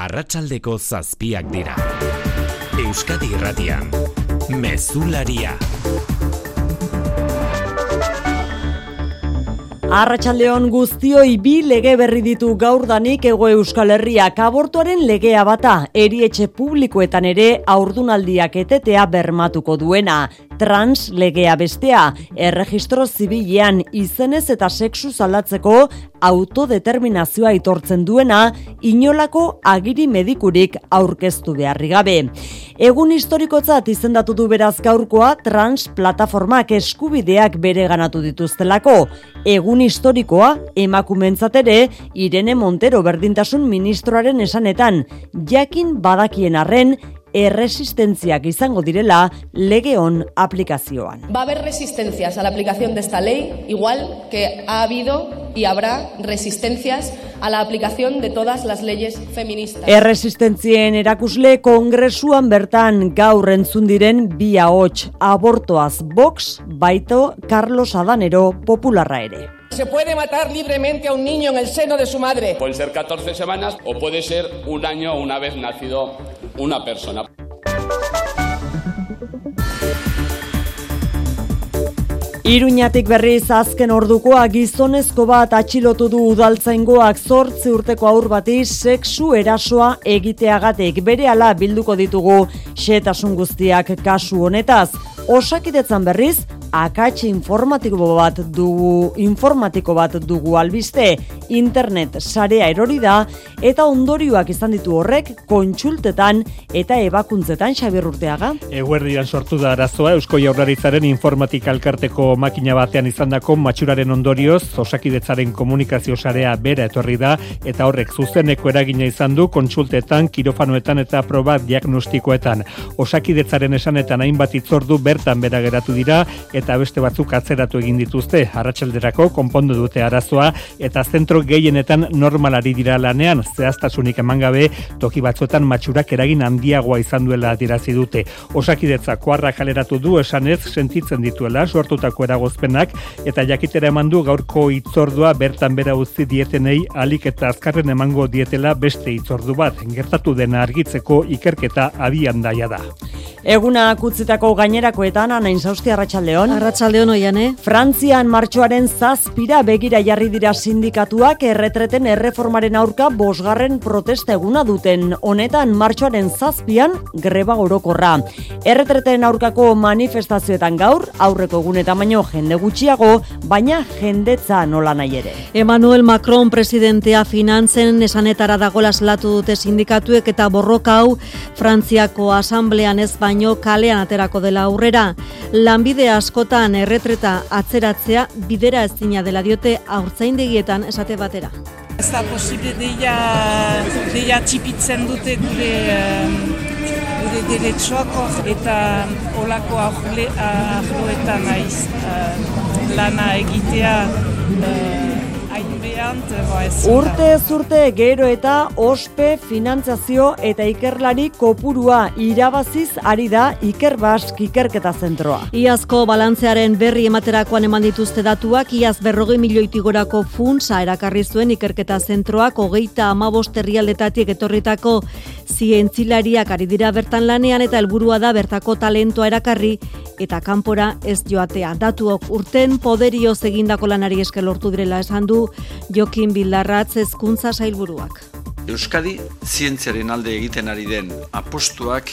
Arratsaldeko zazpiak dira. Euskadi Irratian. Mezularia. Arratxaldeon guztioi bi lege berri ditu gaurdanik ego Euskal Herriak abortuaren legea bata, erietxe publikoetan ere aurdunaldiak etetea bermatuko duena trans legea bestea, erregistro zibilean izenez eta sexu zalatzeko autodeterminazioa itortzen duena, inolako agiri medikurik aurkeztu beharri gabe. Egun historikotzat izendatu du beraz gaurkoa trans plataformak eskubideak bere ganatu dituztelako. Egun historikoa emakumentzat ere Irene Montero berdintasun ministroaren esanetan, jakin badakien arren erresistentziak izango direla lege on aplikazioan. Va a haber resistencias a la aplicación de esta ley, igual que ha habido y habrá resistencias a la aplicación de todas las leyes feministas. Erresistentzien erakusle kongresuan bertan gaur entzun diren bi ahots abortoaz Vox baito Carlos Adanero popularra ere. Se puede matar libremente a un niño en el seno de su madre. Pueden ser 14 semanas o puede ser un año una vez nacido una persona. Iruñatik berriz azken ordukoa gizonezko bat atxilotu du udaltzaingoak zortzi urteko aur bati sexu erasoa egiteagatik bere ala bilduko ditugu xetasun guztiak kasu honetaz. Osakidetzan berriz, akatxe informatiko bat dugu informatiko bat dugu albiste. Internet sarea erori da eta ondorioak izan ditu horrek kontsultetan eta ebakuntzetan Xabier Urteaga. Eguerdian sortu da arazoa Eusko Jaurlaritzaren informatika alkarteko makina batean izandako matxuraren ondorioz osakidetzaren komunikazio sarea bera etorri da eta horrek zuzeneko eragina izan du kontsultetan kirofanoetan eta proba diagnostikoetan. Osakidetzaren esanetan hainbat itzordu bertan bera geratu dira eta beste batzuk atzeratu egin dituzte. Arratsalderako konpondu dute arazoa eta zentro gehienetan normalari dira lanean. Zehaztasunik eman gabe toki batzuetan matxurak eragin handiagoa izan duela adierazi dute. Osakidetza kuarra kaleratu du esanez sentitzen dituela sortutako eragozpenak eta jakitera eman du gaurko itzordua bertan bera utzi dietenei alik eta azkarren emango dietela beste itzordu bat. Gertatu dena argitzeko ikerketa abian daia da. Eguna kutzitako gainerakoetan anain sausti arratsaldeon. Arratsaldeon oian, eh? Frantzian martxoaren zazpira begira jarri dira sindikatuak erretreten erreformaren aurka bosgarren protesta eguna duten. Honetan martxoaren zazpian greba orokorra. Erretreten aurkako manifestazioetan gaur, aurreko egunetan baino jende gutxiago, baina jendetza nola nahi ere. Emmanuel Macron presidentea finantzen esanetara dagola salatu dute sindikatuek eta borroka hau Frantziako asamblean ez baino kalean aterako dela aurrera. Lanbide askotan erretreta atzeratzea bidera ezina dela diote aurtzaindegietan esate batera. Ez da posible deia, deia txipitzen dute gure, gure deretsuak eta olako ahloetan aiz lana egitea Urte zurte gero eta ospe finantzazio eta ikerlari kopurua irabaziz ari da Iker Bask ikerketa zentroa. Iazko balantzearen berri ematerakoan eman dituzte datuak, iaz berrogei milioitigorako funtsa erakarri zuen ikerketa zentroak hogeita amabost herrialdetatik etorritako zientzilariak ari dira bertan lanean eta helburua da bertako talentoa erakarri eta kanpora ez joatea. Datuok urten poderio egindako lanari esker lortu direla esan du Jokin Bildarratz hezkuntza sailburuak. Euskadi zientziaren alde egiten ari den apostuak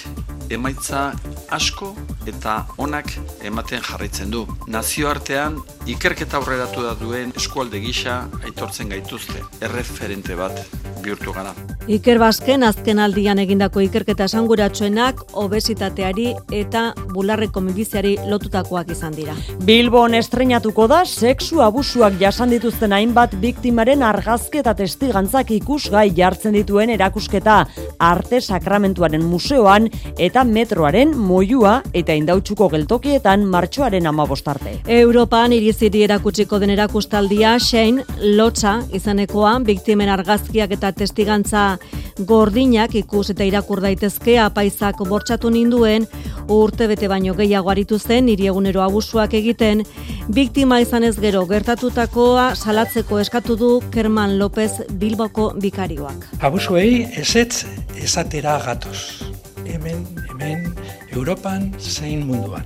emaitza asko eta onak ematen jarraitzen du. Nazioartean ikerketa aurreratu da duen eskualde gisa aitortzen gaituzte, erreferente bat bihurtu gara. Iker Basken azken aldian egindako ikerketa esanguratsuenak obesitateari eta bularreko minbiziari lotutakoak izan dira. Bilbon estrenatuko da sexu abusuak jasan dituzten hainbat biktimaren argazki eta testigantzak ikusgai jartzen dituen erakusketa arte sakramentuaren museoan eta metroaren moiua eta indautxuko geltokietan martxoaren amabostarte. Europan iriziri erakutsiko den erakustaldia Shane Lotza izanekoa biktimen argazkiak eta testigantza gordinak ikus eta irakur daitezke apaizak bortxatu ninduen urte bete baino gehiago aritu zen niri egunero abusuak egiten biktima izan ez gero gertatutakoa salatzeko eskatu du Kerman López Bilboko bikarioak. Abusuei esetz esatera gatoz. Hemen, hemen, Europan zein munduan.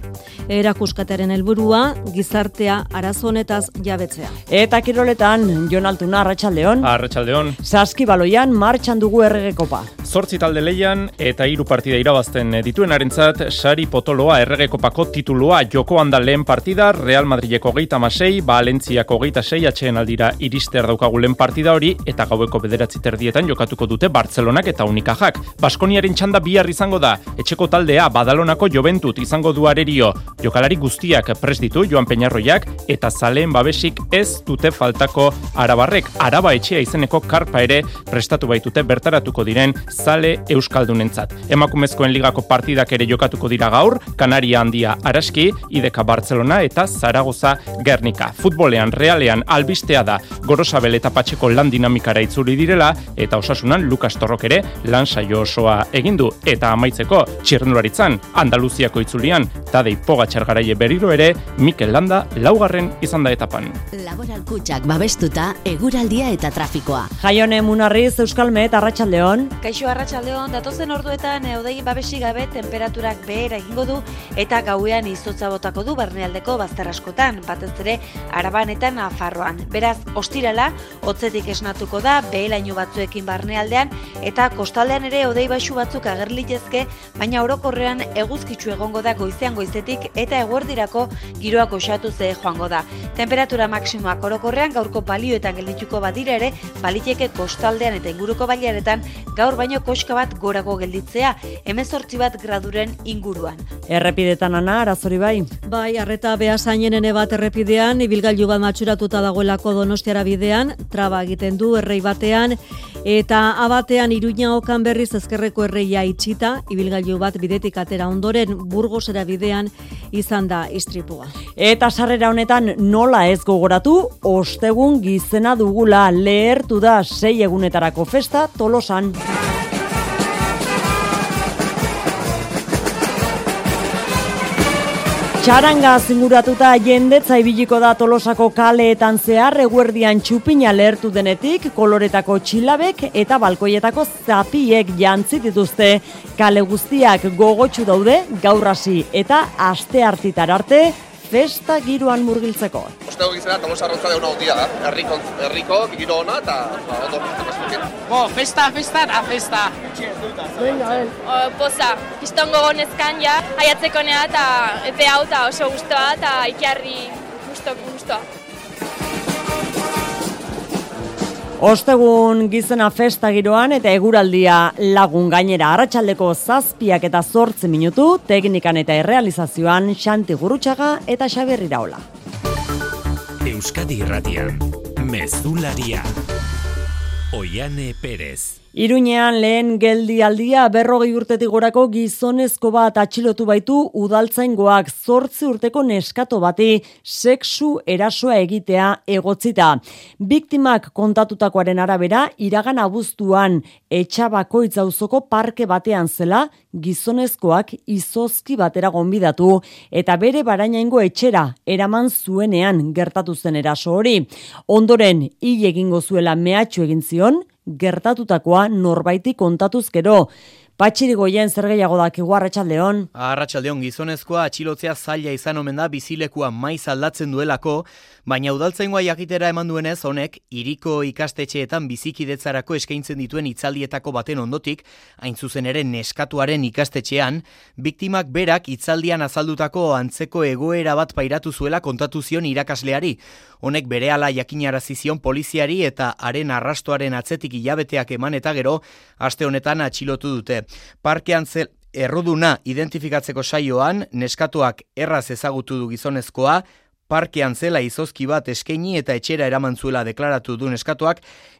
Erakuskataren helburua gizartea arazo honetaz jabetzea. Eta kiroletan Jon Altuna Arratsaldeon. Arratsaldeon. Saskibaloian martxan dugu erregekopa. Zortzi talde leian eta hiru partida irabazten dituenarentzat sari potoloa erregekopako titulua joko handa lehen partida Real geita masei, Valentziako geita sei atxeen aldira irister daukagu lehen partida hori eta gaueko bederatzi terdietan jokatuko dute Bartzelonak eta Unikajak. Baskoniaren txanda bihar izango da, etxeko taldea Badalonako joventut izango du arerio, Jokalari guztiak pres ditu Joan Peñarroiak eta zaleen babesik ez dute faltako arabarrek. Araba etxea izeneko karpa ere prestatu baitute bertaratuko diren zale euskaldunentzat. Emakumezkoen ligako partidak ere jokatuko dira gaur, Kanaria handia Araski, Ideka Barcelona eta Zaragoza Gernika. Futbolean, realean, albistea da Gorosabel eta Patxeko lan dinamikara itzuli direla eta osasunan Lukas Torrok ere lan saio osoa egindu eta amaitzeko txirrendularitzan Andaluziako itzulian Tadei Pogatxar garaie berriro ere Mikel Landa laugarren izan da etapan. Laboral kutsak babestuta eguraldia eta trafikoa. Jaione Munarriz Euskalmet Arratsaldeon. Kaixo Arratsaldeon datozen orduetan eudei babesi gabe temperaturak behera egingo du eta gauean izotza botako du barnealdeko bazter askotan, batez ere Arabanetan Nafarroan. Beraz, ostirala hotzetik esnatuko da behelaino batzuekin barnealdean eta kostaldean ere odei baxu batzuk agerlitezke, baina orokorrean eguzkitzu egongo da goizean goizetik eta eguerdirako giroak osatu ze joango da. Temperatura maksimoak orokorrean gaurko balioetan geldituko badira ere, baliteke kostaldean eta inguruko bailaretan gaur baino koska bat gorago gelditzea, hemezortzi bat graduren inguruan. Errepidetan ana, arazori bai? Bai, arreta behasainen ene bat errepidean, ibilgailu bat matxuratuta dagoelako donostiara bidean, traba egiten du errei batean, eta abatean iruña okan berriz ezkerreko erreia itxita, ibilgailu bat bidetik atera ondoren burgosera bidean izan da istripua. Eta sarrera honetan nola ez gogoratu, ostegun gizena dugula lehertu da sei egunetarako festa tolosan. Txaranga zinguratuta jendetza ibiliko da tolosako kaleetan zehar eguerdian txupina lehertu denetik, koloretako txilabek eta balkoietako zapiek jantzi dituzte. Kale guztiak gogotsu daude, gaurrasi eta aste hartitar arte, festa giroan murgiltzeko. Ostego gizera, tolosa arrontza deuna ondia da. Herriko, herriko giro hona eta ba, ondo Bo, festa, festa eta festa. Venga, ben. O, poza, kistongo gonezkan ja, aiatzeko nea eta epe hau eta oso guztua eta ikiarri guztua. Ostegun gizena festa giroan eta eguraldia lagun gainera arratsaldeko zazpiak eta zortzi minutu, teknikan eta errealizazioan Xanti Gurutxaga eta Xaberri Raola. Euskadi Irratian, Mezularia, Oiane Perez. Iruñean lehen geldi aldia berrogei urtetik gorako gizonezko bat atxilotu baitu udaltzaingoak zortzi urteko neskato bati sexu erasoa egitea egotzita. Biktimak kontatutakoaren arabera iragan abuztuan etxabako itzauzoko parke batean zela gizonezkoak izozki batera gonbidatu eta bere barainaingo etxera eraman zuenean gertatu zen eraso hori. Ondoren hil egingo zuela mehatxu egin zion, gertatutakoa norbaiti kontatuz gero. Patxiri goien zer gehiago da kigu arratsaldeon. Arratsaldeon gizonezkoa atxilotzea zaila izan omen da bizilekua maiz aldatzen duelako, baina udaltzaingoa jakitera eman duenez honek iriko ikastetxeetan bizikidetzarako eskaintzen dituen itzaldietako baten ondotik, hain zuzen ere neskatuaren ikastetxean, biktimak berak itzaldian azaldutako antzeko egoera bat pairatu zuela kontatu zion irakasleari. Honek berehala jakinarazi zion poliziari eta haren arrastoaren atzetik hilabeteak eman eta gero aste honetan atxilotu dute. Parkean zel erruduna identifikatzeko saioan, neskatuak erraz ezagutu du gizonezkoa, parkean zela izozki bat eskaini eta etxera eraman zuela deklaratu du neskatoak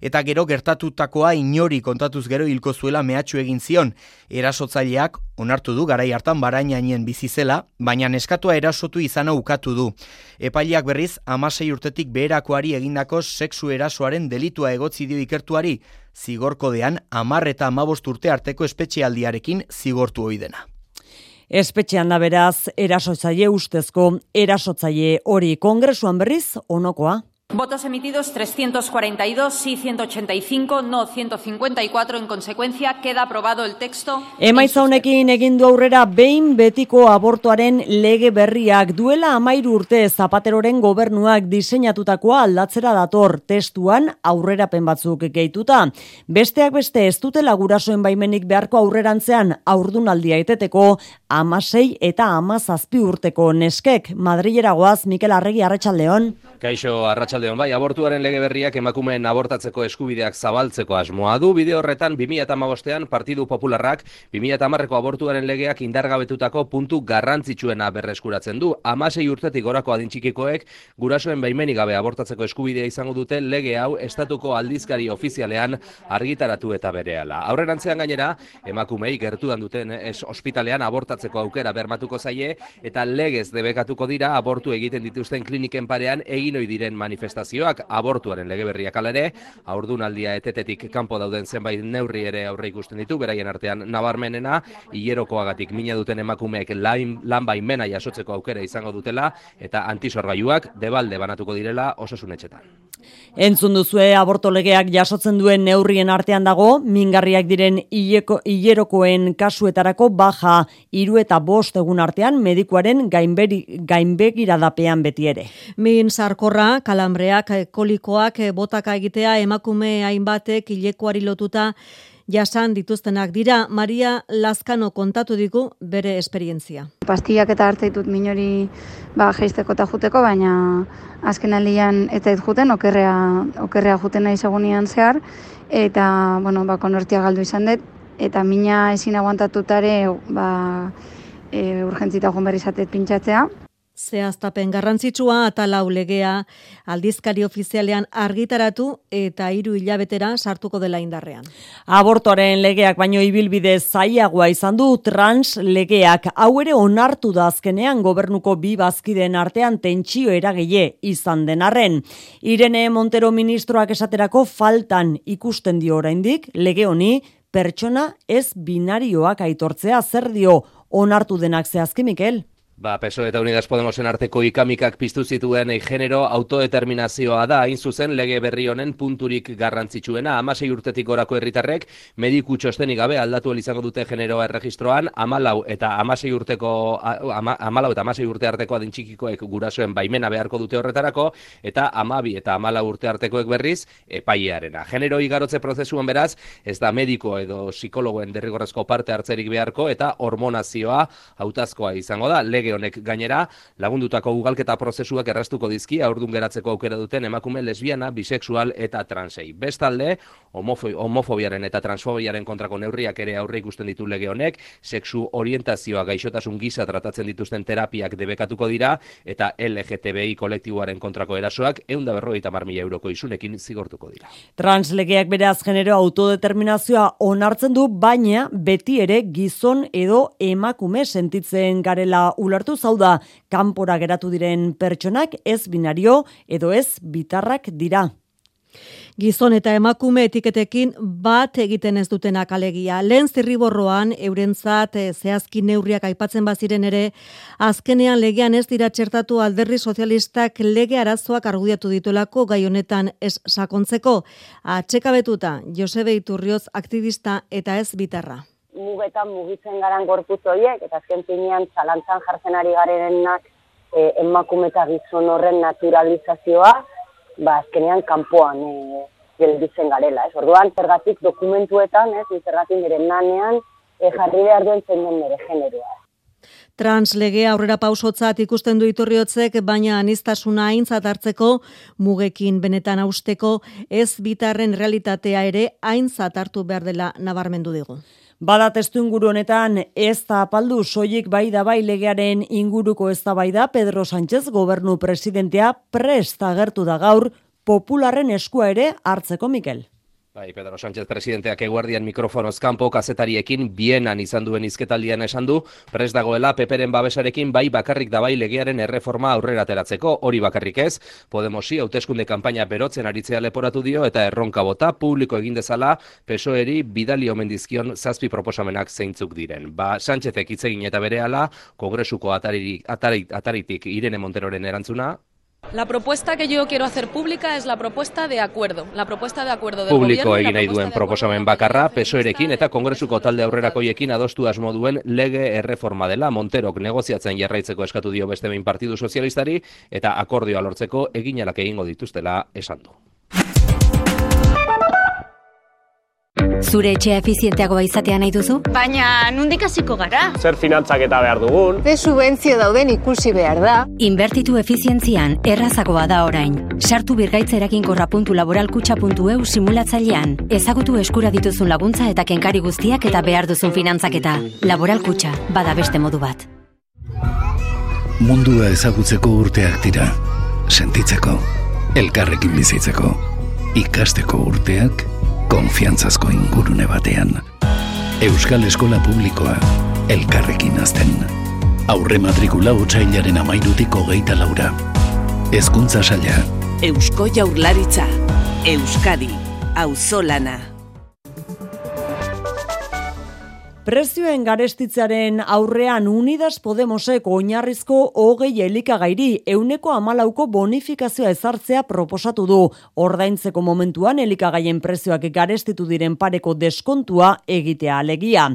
eta gero gertatutakoa inori kontatuz gero hilko zuela mehatxu egin zion. Erasotzaileak onartu du garai hartan barainainen bizi zela, baina neskatua erasotu izana ukatu du. Epaileak berriz amasei urtetik beherakoari egindako sexu erasoaren delitua egotzi dio ikertuari, zigorkodean amar eta amabost urte arteko espetxealdiarekin zigortu oidena. Espetxean da beraz, erasotzaile ustezko, erasotzaile hori kongresuan berriz, onokoa. Votos emitidos 342, sí 185, no 154. En consecuencia, queda aprobado el texto. Emaitza honekin egin du aurrera behin betiko abortuaren lege berriak duela amairu urte zapateroren gobernuak diseinatutakoa aldatzera dator testuan aurrerapen batzuk gehituta. Besteak beste ez dutela gurasoen baimenik beharko aurrerantzean aurdunaldia eteteko amasei eta amazazpi urteko neskek. Madrilera goaz, Mikel Arregi Arratxaldeon. Kaixo Arratsaldeon bai, abortuaren lege berriak emakumeen abortatzeko eskubideak zabaltzeko asmoa du. Bide horretan 2015ean Partidu Popularrak 2010eko abortuaren legeak indargabetutako puntu garrantzitsuena berreskuratzen du. 16 urtetik gorako adintxikikoek gurasoen baimenik gabe abortatzeko eskubidea izango dute lege hau estatuko aldizkari ofizialean argitaratu eta berehala. Aurrerantzean gainera, emakumei gertuan duten es ospitalean abortatzeko aukera bermatuko zaie eta legez debekatuko dira abortu egiten dituzten kliniken parean egin diren manifestazioak abortuaren lege berriak alere, aurdunaldia etetetik kanpo dauden zenbait neurri ere aurre ikusten ditu, beraien artean nabarmenena, hilerokoagatik mina duten emakumeek lan, lan baimena jasotzeko aukera izango dutela, eta antisorgaiuak debalde banatuko direla osasunetxetan. Entzun duzue aborto legeak jasotzen duen neurrien artean dago, mingarriak diren hilerokoen kasuetarako baja hiru eta bost egun artean medikuaren gainberi, gainbegiradapean beti ere. Min sarkorra, kalambreak, kolikoak, botaka egitea, emakume hainbatek hilekoari lotuta jasan dituztenak dira. Maria Lazkano kontatu digu bere esperientzia. Pastillak eta hartze ditut minori ba, jeisteko eta juteko, baina azken aldian zait juten, okerrea, okerrea juten nahi segunian zehar, eta bueno, ba, konortia galdu izan dut, eta mina ezin aguantatutare ba, e, urgentzita berri izatet pintxatzea. Zehaztapen garrantzitsua eta legea aldizkari ofizialean argitaratu eta hiru hilabetera sartuko dela indarrean. Abortoaren legeak baino ibilbide zaiagoa izan du trans legeak hau ere onartu da azkenean gobernuko bi bazkideen artean tentsio eragile izan denarren. Irene Montero ministroak esaterako faltan ikusten dio oraindik lege honi pertsona ez binarioak aitortzea zer dio onartu denak zehazki Mikel. Ba, PSOE eta Unidas Podemosen arteko ikamikak piztu zituen e, genero autodeterminazioa da, hain zuzen lege berri honen punturik garrantzitsuena. Amasei urtetik gorako herritarrek mediku txostenik gabe aldatu izango dute generoa erregistroan, amalau eta amasei urteko, ama, amalau eta amasei urte arteko adintxikikoek gurasoen baimena beharko dute horretarako, eta amabi eta amalau urte artekoek berriz epaiearena. Genero igarotze prozesuan beraz, ez da mediko edo psikologoen derrigorrezko parte hartzerik beharko, eta hormonazioa hautazkoa izango da. Lege honek gainera lagundutako ugalketa prozesuak erraztuko dizki aurdun geratzeko aukera duten emakume lesbiana, bisexual eta transei. Bestalde, homofobiaren eta transfobiaren kontrako neurriak ere aurre ikusten ditu lege honek, sexu orientazioa gaixotasun gisa tratatzen dituzten terapiak debekatuko dira eta LGTBI kolektiboaren kontrako erasoak eunda berroita marmila euroko isunekin zigortuko dira. Translegeak beraz genero autodeterminazioa onartzen du, baina beti ere gizon edo emakume sentitzen garela ulertu zau da kanpora geratu diren pertsonak ez binario edo ez bitarrak dira. Gizon eta emakume etiketekin bat egiten ez dutenak alegia. Lehen zirriborroan, eurentzat eh, zehazki neurriak aipatzen baziren ere, azkenean legean ez dira txertatu alderri sozialistak lege arazoak argudiatu dituelako gai honetan ez sakontzeko. Atxekabetuta, Josebe Iturrioz aktivista eta ez bitarra mugetan mugitzen garan gorputz horiek, eta azken finean txalantzan jartzen ari garenak e, emakume eta gizon horren naturalizazioa, ba, azkenean kanpoan e, gelditzen garela. Ez? Orduan, zergatik dokumentuetan, ez, zergatik nire nanean, e, jarri behar duen zen nire generoa. Translege aurrera pausotzat ikusten du iturriotzek, baina anistasuna aintzat hartzeko, mugekin benetan austeko, ez bitarren realitatea ere aintzat hartu behar dela nabarmendu digu. Bada testu inguru honetan ez da apaldu soilik bai da bai legearen inguruko eztabaida Pedro Sánchez gobernu presidentea prest agertu da gaur popularren eskua ere hartzeko Mikel. Bai, Pedro Sánchez presidenteak eguardian mikrofonoz kanpo kazetariekin bienan izan duen izketaldian esan du, pres dagoela peperen babesarekin bai bakarrik da bai legearen erreforma aurrera ateratzeko, hori bakarrik ez, Podemosi hauteskunde kanpaina berotzen aritzea leporatu dio eta erronka bota publiko egin dezala pesoeri bidali omen dizkion zazpi proposamenak zeintzuk diren. Ba, Sánchezek hitz egin eta berehala, kongresuko ataritik, ataritik Irene Monteroren erantzuna, La propuesta que yo quiero hacer pública es la propuesta de acuerdo. La propuesta de acuerdo del Publiko gobierno. egin nahi duen proposamen bakarra, pesoerekin eta kongresuko talde aurrerakoiekin adostu asmo duen lege erreforma dela Monterok negoziatzen jarraitzeko eskatu dio beste behin Partidu Sozialistari eta akordioa lortzeko eginalak egingo dituztela esan du. Zure etxea efizienteagoa izatea nahi duzu? Baina, nundik hasiko gara? Zer finantzak eta behar dugun? Ze subentzio dauden ikusi behar da? Inbertitu efizientzian errazagoa da orain. Sartu birgaitzerakin.laboralkutxa.eu simulatzailean. Ezagutu eskura dituzun laguntza eta kenkari guztiak eta behar duzun finantzaketa. Laboralkutxa, bada beste modu bat. Mundua ezagutzeko urteak dira. Sentitzeko, elkarrekin bizitzeko, ikasteko urteak, konfiantzazko ingurune batean. Euskal Eskola Publikoa, elkarrekin azten. Aurre matrikula otxailaren amairutik hogeita laura. Hezkuntza saia. Eusko Jaurlaritza. Euskadi. Auzolana. Prezioen garestitzaren aurrean Unidas Podemosek oinarrizko hogei elikagairi euneko amalauko bonifikazioa ezartzea proposatu du. Ordaintzeko momentuan elikagaien prezioak garestitu diren pareko deskontua egitea alegia.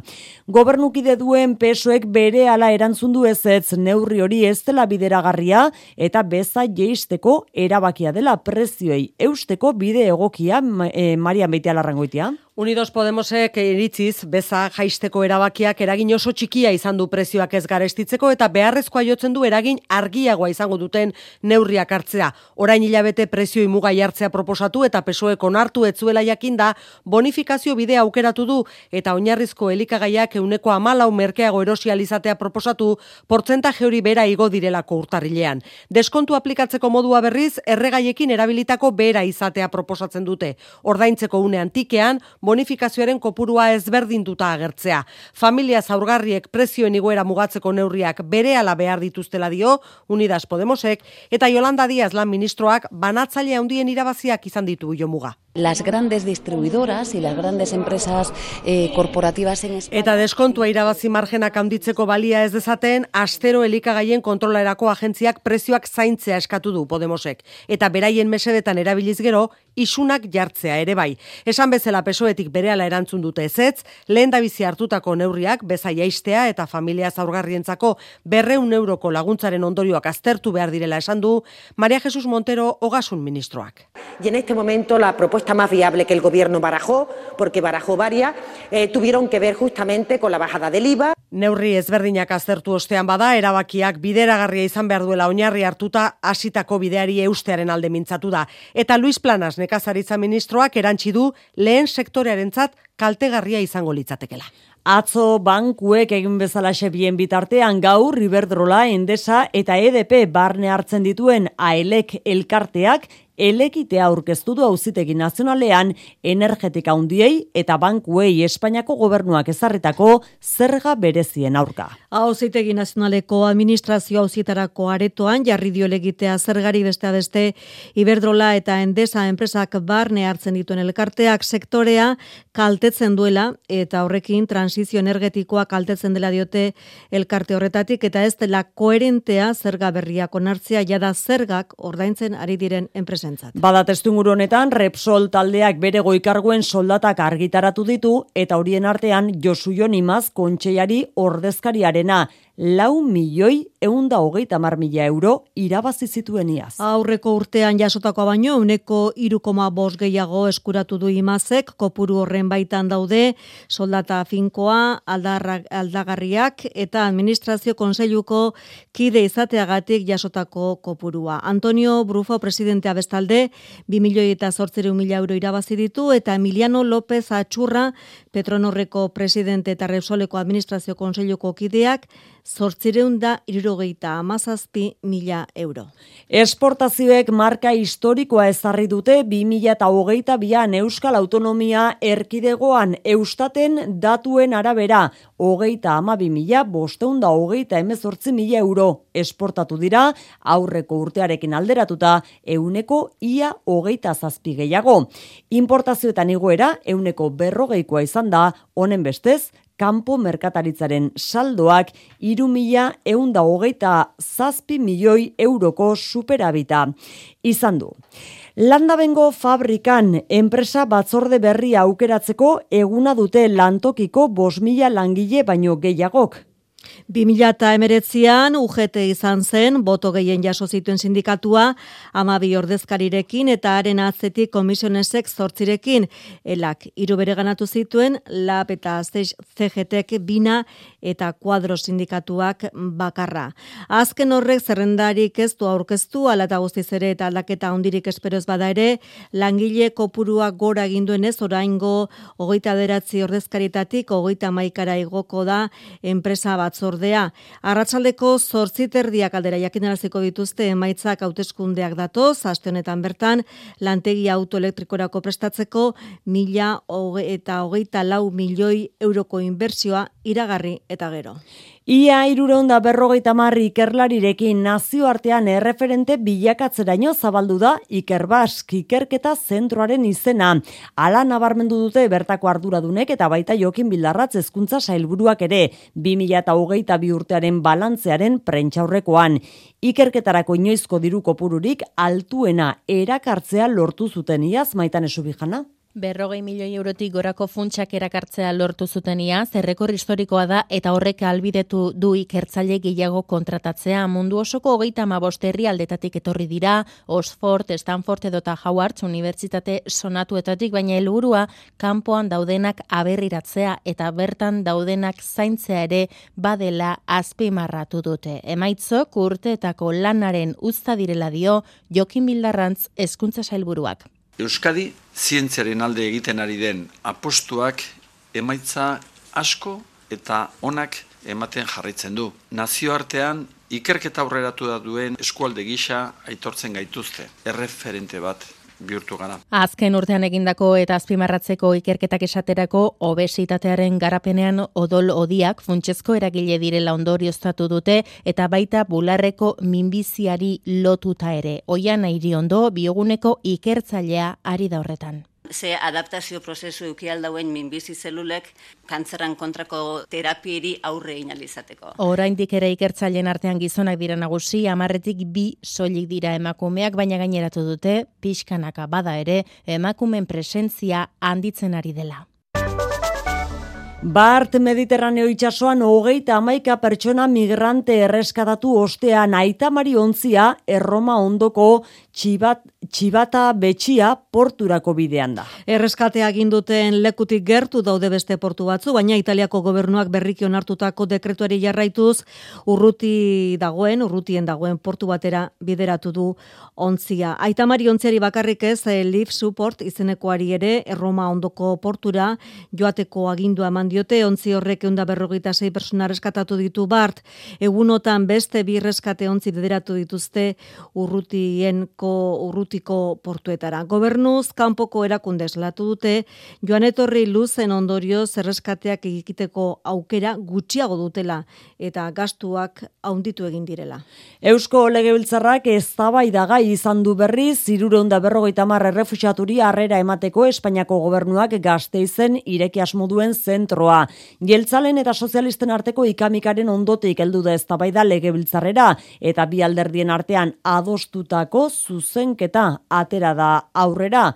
Gobernukide duen pesoek bere ala erantzundu ez ez neurri hori ez dela bideragarria eta beza jeisteko erabakia dela prezioei eusteko bide egokia e, Marian Beitea larrangoitia. Unidos Podemosek iritziz beza jaisteko erabakiak eragin oso txikia izan du prezioak ez garestitzeko eta beharrezkoa jotzen du eragin argiagoa izango duten neurriak hartzea. Orain hilabete prezio imuga jartzea proposatu eta pesoek onartu etzuela jakinda bonifikazio bidea aukeratu du eta oinarrizko elikagaiak euneko amalau merkeago erosializatea proposatu portzentaje hori bera igo direlako urtarrilean. Deskontu aplikatzeko modua berriz erregaiekin erabilitako bera izatea proposatzen dute. Ordaintzeko une antikean bonifikazioaren kopurua ezberdinduta agertzea. Familia zaurgarriek prezioen igoera mugatzeko neurriak bere ala behar dituztela dio Unidas Podemosek eta Yolanda Díaz lan ministroak banatzaile handien irabaziak izan ditu jo muga las grandes distribuidoras y las grandes empresas eh, corporativas en España. Eta deskontua irabazi margenak handitzeko balia ez dezaten, astero elikagaien kontrolerako agentziak prezioak zaintzea eskatu du Podemosek. Eta beraien mesedetan erabiliz gero, isunak jartzea ere bai. Esan bezala pesoetik berehala erantzun dute ezetz, lehen da bizi hartutako neurriak, beza jaistea eta familia zaurgarrientzako berreun euroko laguntzaren ondorioak aztertu behar direla esan du, Maria Jesus Montero Ogasun ministroak. Y en este momento la propuesta más viable que el gobierno barajó, porque barajó varias, eh, tuvieron que ver justamente con la bajada del IVA. Neurri ezberdinak aztertu ostean bada, erabakiak bideragarria izan behar duela oinarri hartuta hasitako bideari eustearen alde mintzatu da. Eta Luis Planas nekazaritza ministroak erantzi du lehen sektorearentzat kaltegarria izango litzatekela. Atzo bankuek egin bezala bien bitartean gaur Iberdrola, Endesa eta EDP barne hartzen dituen AELEK elkarteak elekitea aurkeztu du auzitegi nazionalean energetika handiei eta bankuei Espainiako gobernuak ezarritako zerga berezien aurka. Auzitegi nazionaleko administrazio auzitarako aretoan jarri dio legitea zergari beste beste Iberdrola eta Endesa enpresak barne hartzen dituen elkarteak sektorea kaltetzen duela eta horrekin transizio energetikoa kaltetzen dela diote elkarte horretatik eta ez dela koherentea zerga berriak onartzea jada zergak ordaintzen ari diren enpresa enpresentzat. Bada testunguru honetan, Repsol taldeak bere goikarguen soldatak argitaratu ditu eta horien artean Josu Jonimaz kontseiari ordezkariarena lau milioi eunda hogeita mar mila euro irabazi zituen iaz. Aurreko urtean jasotakoa baino, uneko irukoma bos gehiago eskuratu du imazek, kopuru horren baitan daude, soldata finkoa, aldarra, aldagarriak eta administrazio konseiluko kide izateagatik jasotako kopurua. Antonio Brufo presidentea bestalde, 2 milioi eta sortzere mila euro irabazi ditu, eta Emiliano López Atxurra, Petronorreko presidente eta Repsoleko administrazio konseiluko kideak, sortzireun da irurogeita amazazpi mila euro. Esportazioek marka historikoa ezarri dute 2000 eta hogeita bian Euskal Autonomia erkidegoan eustaten datuen arabera hogeita amabi mila bosteunda hogeita emezortzi mila euro esportatu dira aurreko urtearekin alderatuta euneko ia hogeita zazpi gehiago. Importazioetan igoera euneko berrogeikoa izan da honen bestez kanpo merkataritzaren saldoak iru mila eunda hogeita zazpi milioi euroko superabita izan du. Landabengo fabrikan enpresa batzorde berria aukeratzeko eguna dute lantokiko bos mila langile baino gehiagok. 2008an UGT izan zen, boto gehien jaso zituen sindikatua, amabi ordezkarirekin eta haren atzetik komisionesek zortzirekin. Elak, iru bere ganatu zituen, LAP eta CGTek bina eta kuadro sindikatuak bakarra. Azken horrek zerrendarik ez du aurkeztu, ala eta guztiz ere eta aldaketa ondirik esperoz bada ere, langile kopurua gora eginduen ez oraingo hogeita deratzi ordezkaritatik, hogeita maikara igoko da enpresa batzordea. Arratsaldeko zortziterdiak aldera jakinaraziko dituzte emaitzak hauteskundeak datoz, aste honetan bertan, lantegi autoelektrikorako prestatzeko mila eta hogeita lau milioi euroko inbertsioa iragarri eta gero. Ia irureunda berrogeita marri ikerlarirekin nazioartean erreferente bilakatzeraino zabaldu da Ikerbask ikerketa zentroaren izena. Ala nabarmendu dute bertako arduradunek eta baita jokin bildarratz ezkuntza sailburuak ere 2008 bi urtearen balantzearen prentxaurrekoan. Ikerketarako inoizko diru kopururik altuena erakartzea lortu zuten iaz maitan esubijana. Berrogei milioi eurotik gorako funtsak erakartzea lortu zutenia, zerrekor historikoa da eta horrek albidetu du ikertzaile gehiago kontratatzea. Mundu osoko hogeita amabosterri aldetatik etorri dira, Oxford, Stanford edota Howard Unibertsitate sonatuetatik, baina helburua kanpoan daudenak aberriratzea eta bertan daudenak zaintzea ere badela azpimarratu dute. Emaitzok urteetako lanaren uzta direla dio Jokin Bildarrantz hezkuntza sailburuak. Euskadi zientziaren alde egiten ari den apostuak emaitza asko eta onak ematen jarraitzen du. Nazioartean ikerketa aurreratu da duen eskualde gisa aitortzen gaituzte, erreferente bat bihurtu gara. Azken urtean egindako eta azpimarratzeko ikerketak esaterako obesitatearen garapenean odol odiak funtsezko eragile direla ondorioztatu dute eta baita bularreko minbiziari lotuta ere. Oian airi ondo bioguneko ikertzailea ari da horretan ze adaptazio prozesu eukial dauen minbizi zelulek kantzerran kontrako terapieri aurre inalizateko. Oraindik ere ikertzaileen artean gizonak dira nagusi, amarretik bi soilik dira emakumeak, baina gaineratu dute, pixkanaka bada ere, emakumen presentzia handitzen ari dela. Bart Mediterraneo itsasoan hogeita amaika pertsona migrante erreskadatu ostean aitamari ontzia erroma ondoko txibat, txibata betxia porturako bidean da. Erreskatea ginduten lekutik gertu daude beste portu batzu, baina Italiako gobernuak berriki onartutako dekretuari jarraituz urruti dagoen, urrutien dagoen portu batera bideratu du ontzia. Aitamari ontziari bakarrik ez, eh, Live Support izenekoari ere erroma ondoko portura joateko agindua eman diote, ontzi horrek eunda berrogeita zei persona reskatatu ditu bart, egunotan beste bi reskate ontzi bederatu dituzte urrutienko, urrutiko portuetara. Gobernuz, kanpoko erakunde eslatu dute, joan etorri luzen ondorio zerreskateak egiteko aukera gutxiago dutela eta gastuak haunditu egin direla. Eusko Legebiltzarrak ez gai izan du berri, zirureunda berrogeita marre refusaturi harrera emateko Espainiako gobernuak gazte izen ireki asmoduen zentro zentroa. Jeltzalen eta sozialisten arteko ikamikaren ondotik heldu da eztabaida legebiltzarrera eta bi alderdien artean adostutako zuzenketa atera da aurrera.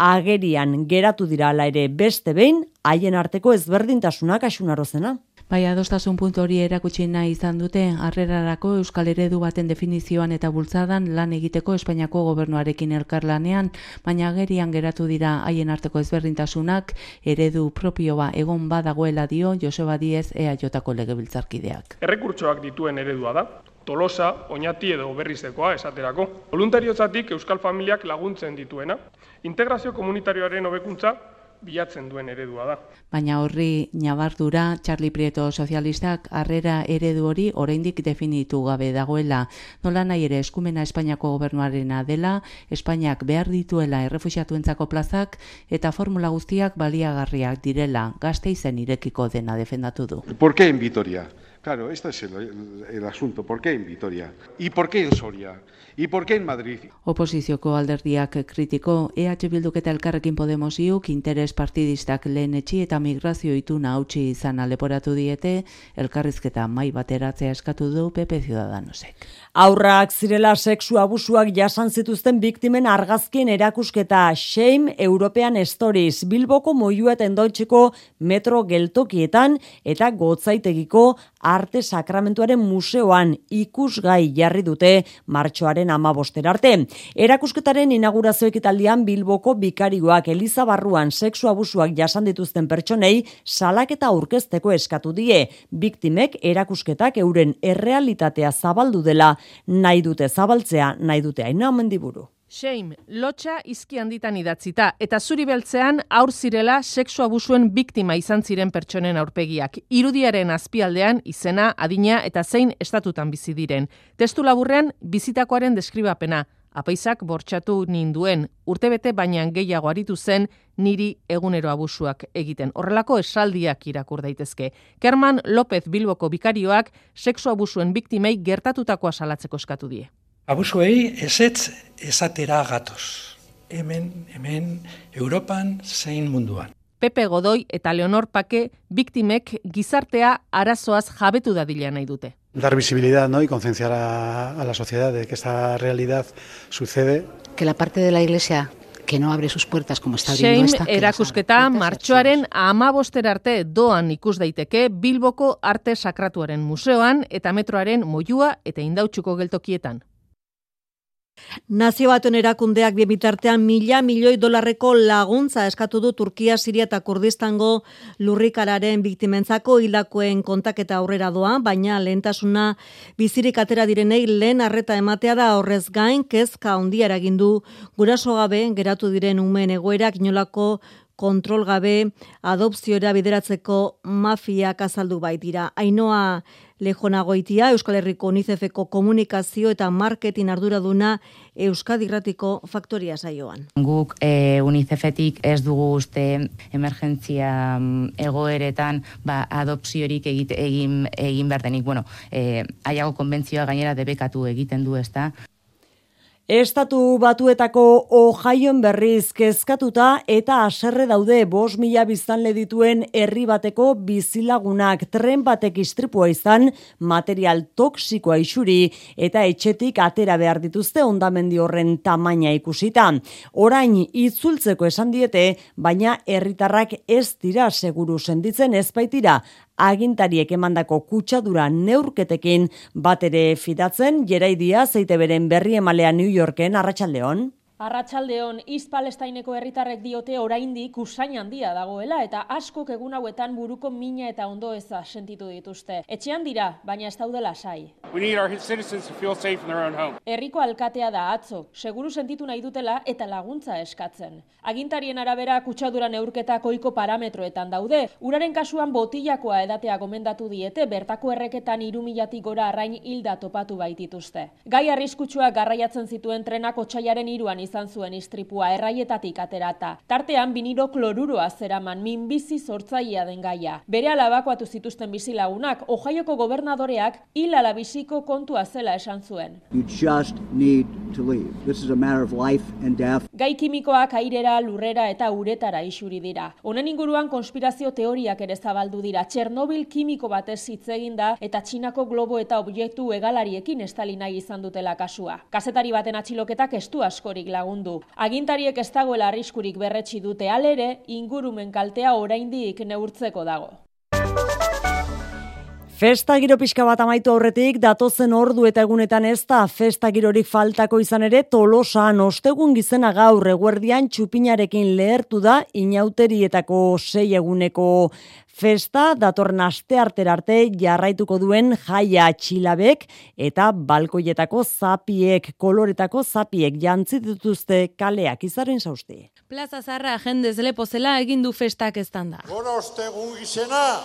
agerian geratu dira ala ere beste behin haien arteko ezberdintasunak asunarozena. Bai, adostasun puntu hori erakutsi nahi izan dute, harrerarako Euskal Eredu baten definizioan eta bultzadan lan egiteko Espainiako gobernuarekin elkarlanean, baina agerian geratu dira haien arteko ezberdintasunak, eredu propioa egon badagoela dio Joseba Diez ea jotako legebiltzarkideak. Errekurtsoak dituen eredua da, Tolosa, Oñati edo Berrizekoa esaterako. Voluntariozatik Euskal Familiak laguntzen dituena, integrazio komunitarioaren hobekuntza bilatzen duen eredua da. Baina horri nabardura Charlie Prieto sozialistak harrera eredu hori oraindik definitu gabe dagoela. Nola nahi ere eskumena Espainiako gobernuarena dela, Espainiak behar dituela errefuxiatuentzako plazak eta formula guztiak baliagarriak direla, gazte izen irekiko dena defendatu du. Por qué en Vitoria? Claro, este es el, el asunto. ¿Por qué en Vitoria? ¿Y por qué en Soria? ¿Y por qué en Madrid? Oposizioko alderdiak kritiko, EH Bilduk eta Elkarrekin Podemos iuk interes partidistak lehen etxi eta migrazio ituna hautsi izan aleporatu diete, elkarrizketa mai bateratzea eskatu du PP Ciudadanosek. Aurrak zirela sexu abusuak jasan zituzten biktimen argazkien erakusketa Shame European Stories Bilboko moiua tendoitzeko metro geltokietan eta gotzaitegiko arte sakramentuaren museoan ikusgai jarri dute martxoaren amaboster arte. Erakusketaren inaugurazio ekitaldian Bilboko bikarioak Eliza Barruan sexu abusuak jasan dituzten pertsonei salaketa aurkezteko eskatu die. Biktimek erakusketak euren errealitatea zabaldu dela nahi dute zabaltzea, nahi dute aina mendiburu. Shame, lotxa izki handitan idatzita, eta zuri beltzean aur zirela sexu abusuen biktima izan ziren pertsonen aurpegiak. Irudiaren azpialdean izena, adina eta zein estatutan bizi diren. Testu laburrean bizitakoaren deskribapena. Apaisak bortxatu ninduen, urtebete baina gehiago aritu zen niri egunero abusuak egiten. Horrelako esaldiak irakur daitezke. Kerman López Bilboko bikarioak sexu abusuen biktimei gertatutakoa salatzeko eskatu die. Abusuei esetz esatera gatoz. Hemen, hemen, Europan zein munduan. Pepe Godoi eta Leonor Pake biktimek gizartea arazoaz jabetu dadila nahi dute. Dar visibilidad ¿no? y concienciar a, a la sociedad de que esta realidad sucede. Que la parte de la iglesia que no abre sus puertas como está abriendo esta. erakusketa martxoaren ama arte doan ikus daiteke Bilboko Arte Sakratuaren Museoan eta metroaren moiua eta indautxuko geltokietan. Nazio batuen erakundeak bitartean mila milioi dolarreko laguntza eskatu du Turkia, Siria eta Kurdistango lurrikararen biktimentzako hilakoen kontaketa aurrera doa, baina lehentasuna bizirik atera direnei lehen arreta ematea da. Horrez gain kezka ondia eragindu guraso gabe geratu diren umeen egoerak inolako kontrol gabe adopzioera bideratzeko mafiak azaldu baitira. Ainoa Lejonagoitia Euskal Herriko UNICEFeko komunikazio eta marketing arduraduna Euskadi Irratiko faktoria saioan. Guk e, UNICEFetik ez dugu uste emergentzia mm, egoeretan ba, adopziorik egite, egin, egin berdenik. Bueno, e, aiago konbentzioa gainera debekatu egiten du ez da. Estatu batuetako ojaion berriz kezkatuta eta aserre daude bos mila biztanle dituen herri bateko bizilagunak tren batek istripua izan material toksikoa isuri eta etxetik atera behar dituzte ondamendi horren tamaina ikusita. Orain itzultzeko esan diete, baina herritarrak ez dira seguru senditzen ezpaitira agintariek emandako kutsadura neurketekin bat ere fidatzen, jeraidia zeite beren berri emalea New Yorken arratsaldeon. Arratsaldeon East Palestineko herritarrek diote oraindik usain handia dagoela eta askok egun hauetan buruko mina eta ondo eza sentitu dituzte. Etxean dira, baina ez daudela sai. Herriko alkatea da atzo, seguru sentitu nahi dutela eta laguntza eskatzen. Agintarien arabera kutsadura neurketa koiko parametroetan daude. Uraren kasuan botillakoa edatea gomendatu diete bertako erreketan 3000tik gora arrain hilda topatu baitituzte. Gai arriskutsua garraiatzen zituen trenak otsaiaren 3 izan zuen istripua erraietatik aterata. Tartean biniro kloruroa zeraman minbizi sortzailea den gaia. Bere alabakoatu zituzten bizilagunak, Ohaioko gobernadoreak hil alabiziko kontua zela esan zuen. You just need to leave. This is a matter of life and death. Gai kimikoak airera, lurrera eta uretara isuri dira. Honen inguruan konspirazio teoriak ere zabaldu dira. Txernobil kimiko batez hitz da eta Txinako globo eta objektu egalariekin estali nahi izan dutela kasua. Kazetari baten atxiloketak estu askorik lagundu. Agintariek ez dagoela arriskurik berretsi dute alere, ingurumen kaltea oraindik neurtzeko dago. Festa giro pixka bat amaitu aurretik, datozen ordu eta egunetan ez da festa girorik faltako izan ere tolosan ostegun gizena gaur eguerdian txupinarekin lehertu da inauterietako sei eguneko festa datorren aste arte jarraituko duen jaia txilabek eta balkoietako zapiek, koloretako zapiek jantzi dituzte kaleak izaren sausti. Plaza Zarra jendez lepozela egin du festak estanda. Gora ostegun gizena,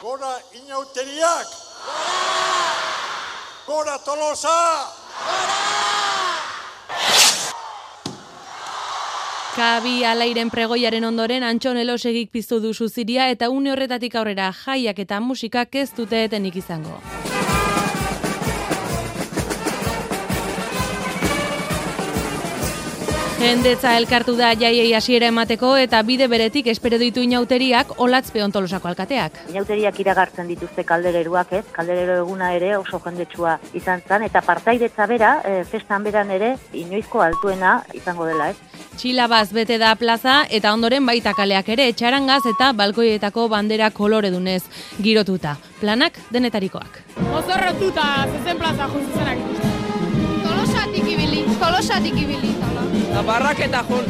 Gora inauteriak! Gora! Gora tolosa! Gora! Kabi alairen pregoiaren ondoren antxon elosegik piztu du ziria eta une horretatik aurrera jaiak eta musikak ez dute etenik izango. Jendetza elkartu da jaiei hasiera emateko eta bide beretik espero ditu inauteriak olatzpe ontolosako alkateak. Inauteriak iragartzen dituzte kaldereruak, ez? Kalderero eguna ere oso jendetsua izan zen eta partaidetza bera, e, festan beran ere inoizko altuena izango dela, ez? Txilabaz bete da plaza eta ondoren baita kaleak ere txarangaz eta balkoietako bandera kolore dunez girotuta. Planak denetarikoak. Mozorrotuta zezen plaza justizenak Tolosatik ibili, tolosatik ibili. Eta barraketa jol.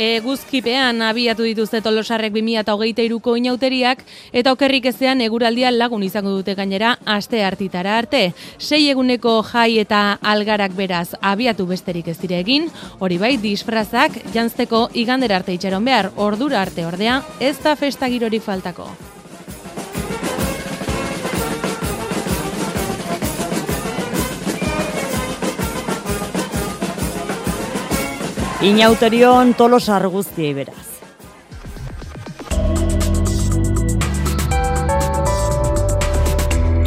Eguzkipean abiatu dituzte tolosarrek 2008ko inauteriak eta okerrik ezean eguraldia lagun izango dute gainera aste hartitara arte. Sei eguneko jai eta algarak beraz abiatu besterik ez dire egin, hori bai disfrazak jantzteko igandera arte itxaron behar, ordura arte ordea, ez da festa girorik faltako. Inauterion tolosar guztiei beraz.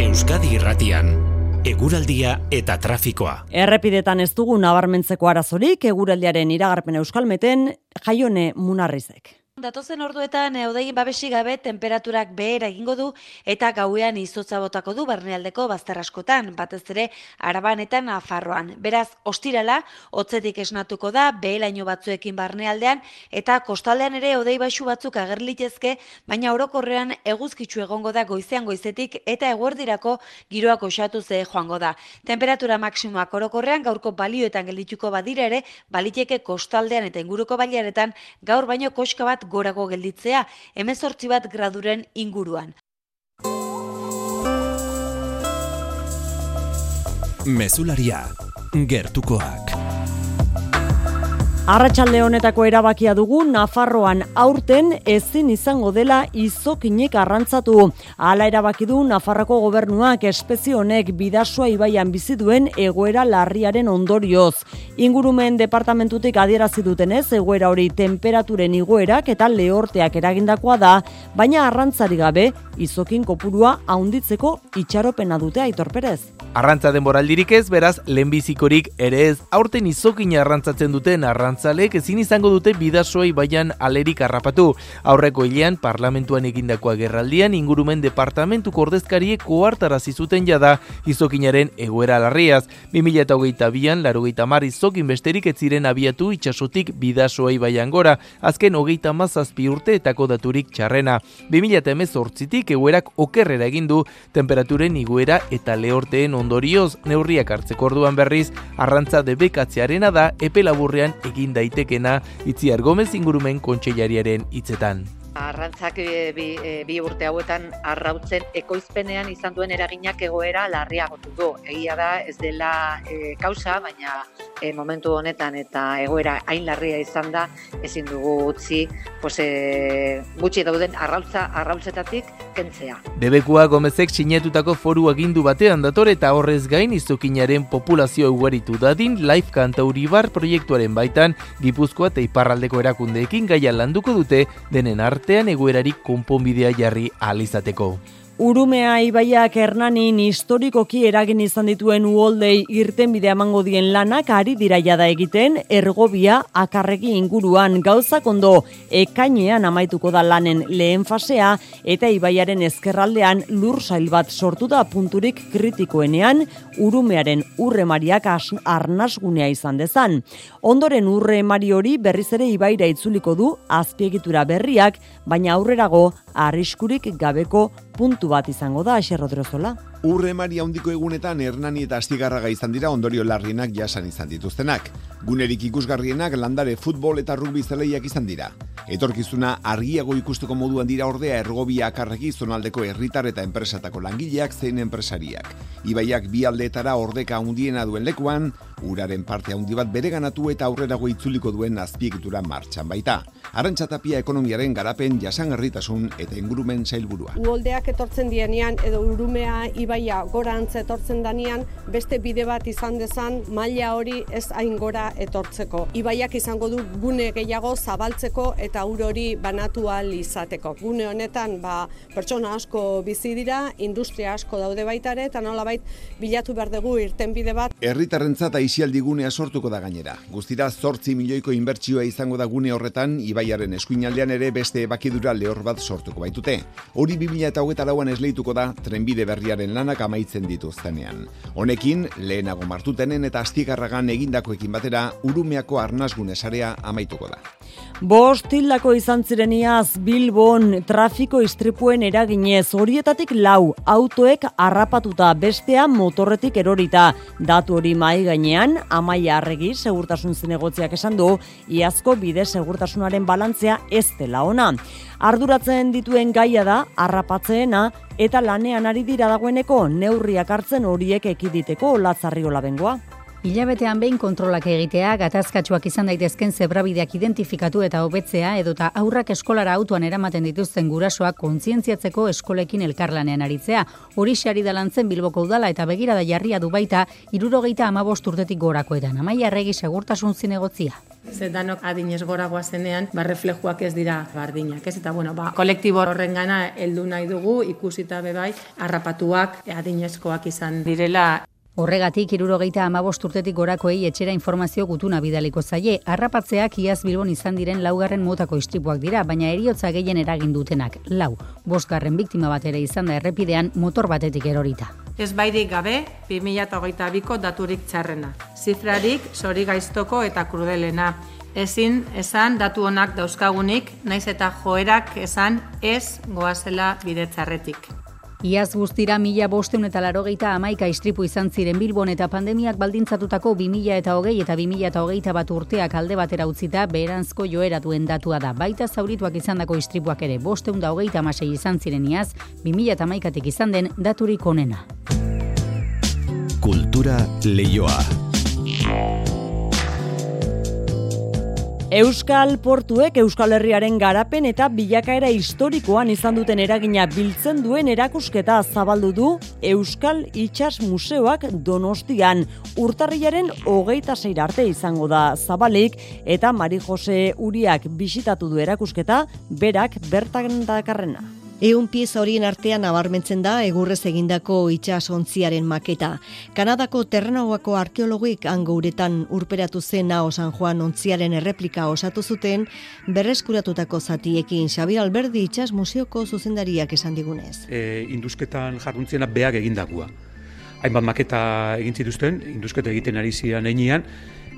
Euskadi Irratian Eguraldia eta trafikoa. Errepidetan ez dugu nabarmentzeko arazorik, eguraldiaren iragarpen euskalmeten, jaione munarrizek. Datozen orduetan eudei babesi gabe temperaturak behera egingo du eta gauean izotza botako du barnealdeko bazterraskotan, batez ere araban eta nafarroan. Beraz, ostirala, hotzetik esnatuko da, behelaino batzuekin barnealdean eta kostaldean ere eudei baixu batzuk agerlitezke, baina orokorrean eguzkitzu egongo da goizean goizetik eta eguerdirako giroak osatu ze joango da. Temperatura maksimoak orokorrean gaurko balioetan geldituko badire ere, baliteke kostaldean eta inguruko baliaretan gaur baino koska bat gorago gelditzea, emezortzi bat graduren inguruan. Mesularia, gertukoak. Arratxalde honetako erabakia dugu Nafarroan aurten ezin izango dela izokinek arrantzatu. Hala erabaki du Nafarroko gobernuak espezio honek bidasua ibaian bizi duen egoera larriaren ondorioz. Ingurumen departamentutik adierazi dutenez egoera hori temperaturen igoerak eta lehorteak eragindakoa da, baina arrantzari gabe izokin kopurua haunditzeko itxaropena dute aitorperez. Arrantza denboraldirik ez, beraz, lehenbizikorik ere ez, aurten izokin arrantzatzen duten arrantzalek ezin izango dute bidasoa ibaian alerik harrapatu. Aurreko hilean, parlamentuan egindakoa gerraldian, ingurumen departamentu kordezkariek koartarazi zuten jada izokinaren egoera larriaz. 2008an, laro geita mar izokin besterik ez ziren abiatu itxasotik bidasoa ibaian gora, azken hogeita mazazpi urte etako daturik txarrena. 2008 egoerak okerrera egindu, temperaturen iguera eta lehorteen ondorioz neurriak hartzeko orduan berriz arrantza debekatzearena da epe laburrean egin daitekena Itziar Gomez ingurumen kontseilariaren hitzetan. Arrantzak e, bi, e, bi urte hauetan arrautzen ekoizpenean izan duen eraginak egoera larriagotu du. Egia da ez dela e, kausa, baina e, momentu honetan eta egoera hain larria izan da ezin dugu utzi pues, e, gutxi dauden arrautza arrautzetatik kentzea. Debekua Gomezek sinetutako foru agindu batean dator eta horrez gain izukinaren populazio ugaritu dadin Life Kantauribar proiektuaren baitan Gipuzkoa eta Iparraldeko erakundeekin gaia landuko dute denen arte artean egoerarik konponbidea jarri alizateko. Urumea ibaiak hernanin historikoki eragin izan dituen uoldei irten bide emango dien lanak ari dira jada egiten ergobia akarregi inguruan gauzak ondo ekainean amaituko da lanen lehen fasea eta ibaiaren ezkerraldean lur sail bat sortu da punturik kritikoenean urumearen urremariak arnasgunea izan dezan. Ondoren urremari hori berriz ere ibaira itzuliko du azpiegitura berriak, baina aurrerago arriskurik gabeko puntu bat izango da Aixer Rodrozola. Urre Maria handiko egunetan Hernani eta Astigarraga izan dira ondorio larrienak jasan izan dituztenak. Gunerik ikusgarrienak landare futbol eta rugby zeleiak izan dira. Etorkizuna argiago ikusteko moduan dira ordea ergobia akarregi zonaldeko herritar eta enpresatako langileak zein enpresariak. Ibaiak bi aldeetara ordeka handiena duen lekuan, uraren parte handi bat bereganatu eta aurrerago itzuliko duen azpiegitura martxan baita. Arantxatapia ekonomiaren garapen jasangarritasun eta ingurumen zailburua. Uoldeak etortzen dienean edo urumea ibaia gora antze etortzen danean beste bide bat izan dezan maila hori ez hain gora etortzeko. Ibaiak izango du gune gehiago zabaltzeko eta ur hori banatu ahal izateko. Gune honetan ba, pertsona asko bizi dira, industria asko daude baitare eta nolabait bilatu behar dugu irten bide bat. Herritarrentzat aisialdigunea sortuko da gainera. Guztira zortzi milioiko inbertsioa izango da gune horretan, ibaiaren eskuinaldean ere beste bakidura lehor bat sortuko baitute. Hori 2000 eta hogeta lauan esleituko da trenbide berriaren lanak amaitzen dituztenean. Honekin, lehenago martutenen eta astigarragan egindakoekin batera, urumeako arnazgune sarea amaituko da. Bost hildako izan zireniaz Bilbon trafiko istripuen eraginez horietatik lau autoek harrapatuta bestea motorretik erorita. Datu hori mai gainean amaia arregi segurtasun zinegotziak esan du iazko bide segurtasunaren balantzea ez dela ona. Arduratzen dituen gaia da harrapatzeena eta lanean ari dira dagoeneko neurriak hartzen horiek ekiditeko latzarriola bengoa. Hilabetean behin kontrolak egitea, gatazkatsuak izan daitezken zebrabideak identifikatu eta hobetzea edota aurrak eskolara autoan eramaten dituzten gurasoak kontzientziatzeko eskolekin elkarlanean aritzea. Hori xari dalantzen Bilboko udala eta begirada jarria du baita irurogeita amabost urtetik gorakoetan. Amaia regi segurtasun zinegotzia. Ze danok adinez goragoa zenean, ba, reflejuak ez dira bardinak, ez? Eta, bueno, ba, kolektibo horren gana heldu nahi dugu, ikusita bebai, harrapatuak adinezkoak izan direla. Horregatik, irurogeita amabost urtetik gorakoei etxera informazio gutuna bidaliko zaie. Arrapatzeak iaz bilbon izan diren laugarren motako istripuak dira, baina eriotza gehien eragin dutenak. Lau, bostgarren biktima bat ere izan da errepidean motor batetik erorita. Ez bairik gabe, 2008 biko daturik txarrena. Zifrarik, zori gaiztoko eta krudelena. Ezin, esan, datu honak dauzkagunik, naiz eta joerak esan ez goazela bide txarretik. Iaz guztira mila bosteun eta larogeita amaika istripu izan ziren Bilbon eta pandemiak baldintzatutako 2000 eta hogei eta 2000 eta hogeita bat urteak alde batera utzita beheranzko joera duen datua da. Baita zaurituak izan dako istripuak ere bosteun da hogeita amasei izan ziren iaz, 2000 eta amaikatik izan den daturik onena. Kultura leioa. Euskal Portuek Euskal Herriaren garapen eta bilakaera historikoan izan duten eragina biltzen duen erakusketa zabaldu du Euskal Itxas Museoak Donostian. Urtarriaren hogeita zeir arte izango da zabalik eta Mari Jose Uriak bisitatu du erakusketa berak bertan dakarrena. Eun pieza horien artean nabarmentzen da egurrez egindako itxasontziaren maketa. Kanadako terrenagoako arkeologik hango uretan urperatu zen nao San Juan ontziaren erreplika osatu zuten berreskuratutako zatiekin Xabir Alberdi itxas museoko zuzendariak esan digunez. E, induzketan jarruntziena beak egindakua. Hainbat maketa egin zituzten, induzketa egiten ari zian einean,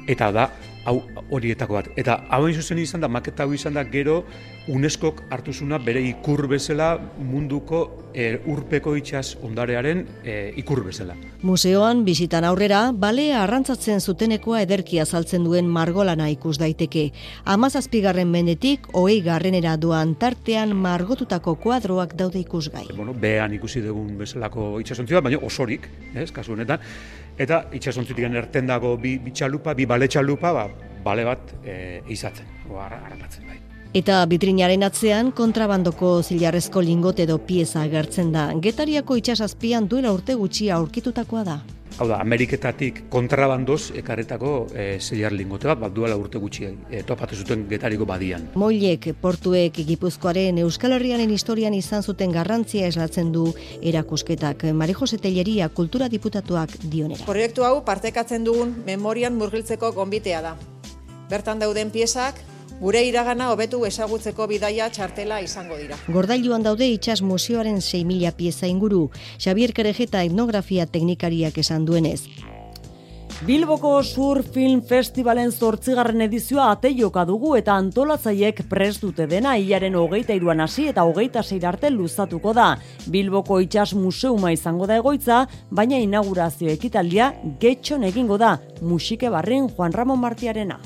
eta da hau horietako bat. Eta hau zuzen izan da, maketa hau izan da, gero UNESCOk hartuzuna bere ikur bezala munduko e, urpeko itxas ondarearen e, ikur bezala. Museoan, bisitan aurrera, balea arrantzatzen zutenekoa ederki azaltzen duen margolana ikus daiteke. Amazazpigarren mendetik, oei garrenera duan tartean margotutako kuadroak daude ikusgai. Bueno, behan ikusi dugun bezalako itxasontzioa, baina osorik, ez, kasu honetan, eta itxasontzitik erten dago bi, bi txalupa, bi bale txalupa, ba, bale bat e, izatzen, harrapatzen bai. Eta bitrinaren atzean kontrabandoko zilarrezko lingote edo pieza agertzen da. Getariako itxasazpian duela urte gutxi aurkitutakoa da. Hau da, Ameriketatik kontrabandoz ekarretako e, zeiar lingote bat, bat duela urte gutxi e, topatu zuten getariko badian. Moilek, portuek, Gipuzkoaren Euskal Herriaren historian izan zuten garrantzia eslatzen du erakusketak. Mari Jose Telleria kultura diputatuak dionera. Proiektu hau partekatzen dugun memorian murgiltzeko gonbitea da. Bertan dauden piezak, gure iragana hobetu ezagutzeko bidaia txartela izango dira. Gordailuan daude itxas museoaren 6.000 pieza inguru, Xavier Kerejeta etnografia teknikariak esan duenez. Bilboko Sur Film Festivalen zortzigarren edizioa ateioka dugu eta antolatzaiek prest dute dena hilaren hogeita iruan hasi eta hogeita zeir arte luzatuko da. Bilboko itxas museuma izango da egoitza, baina inaugurazio ekitaldia getxon egingo da, musike barrin Juan Ramon Martiarena.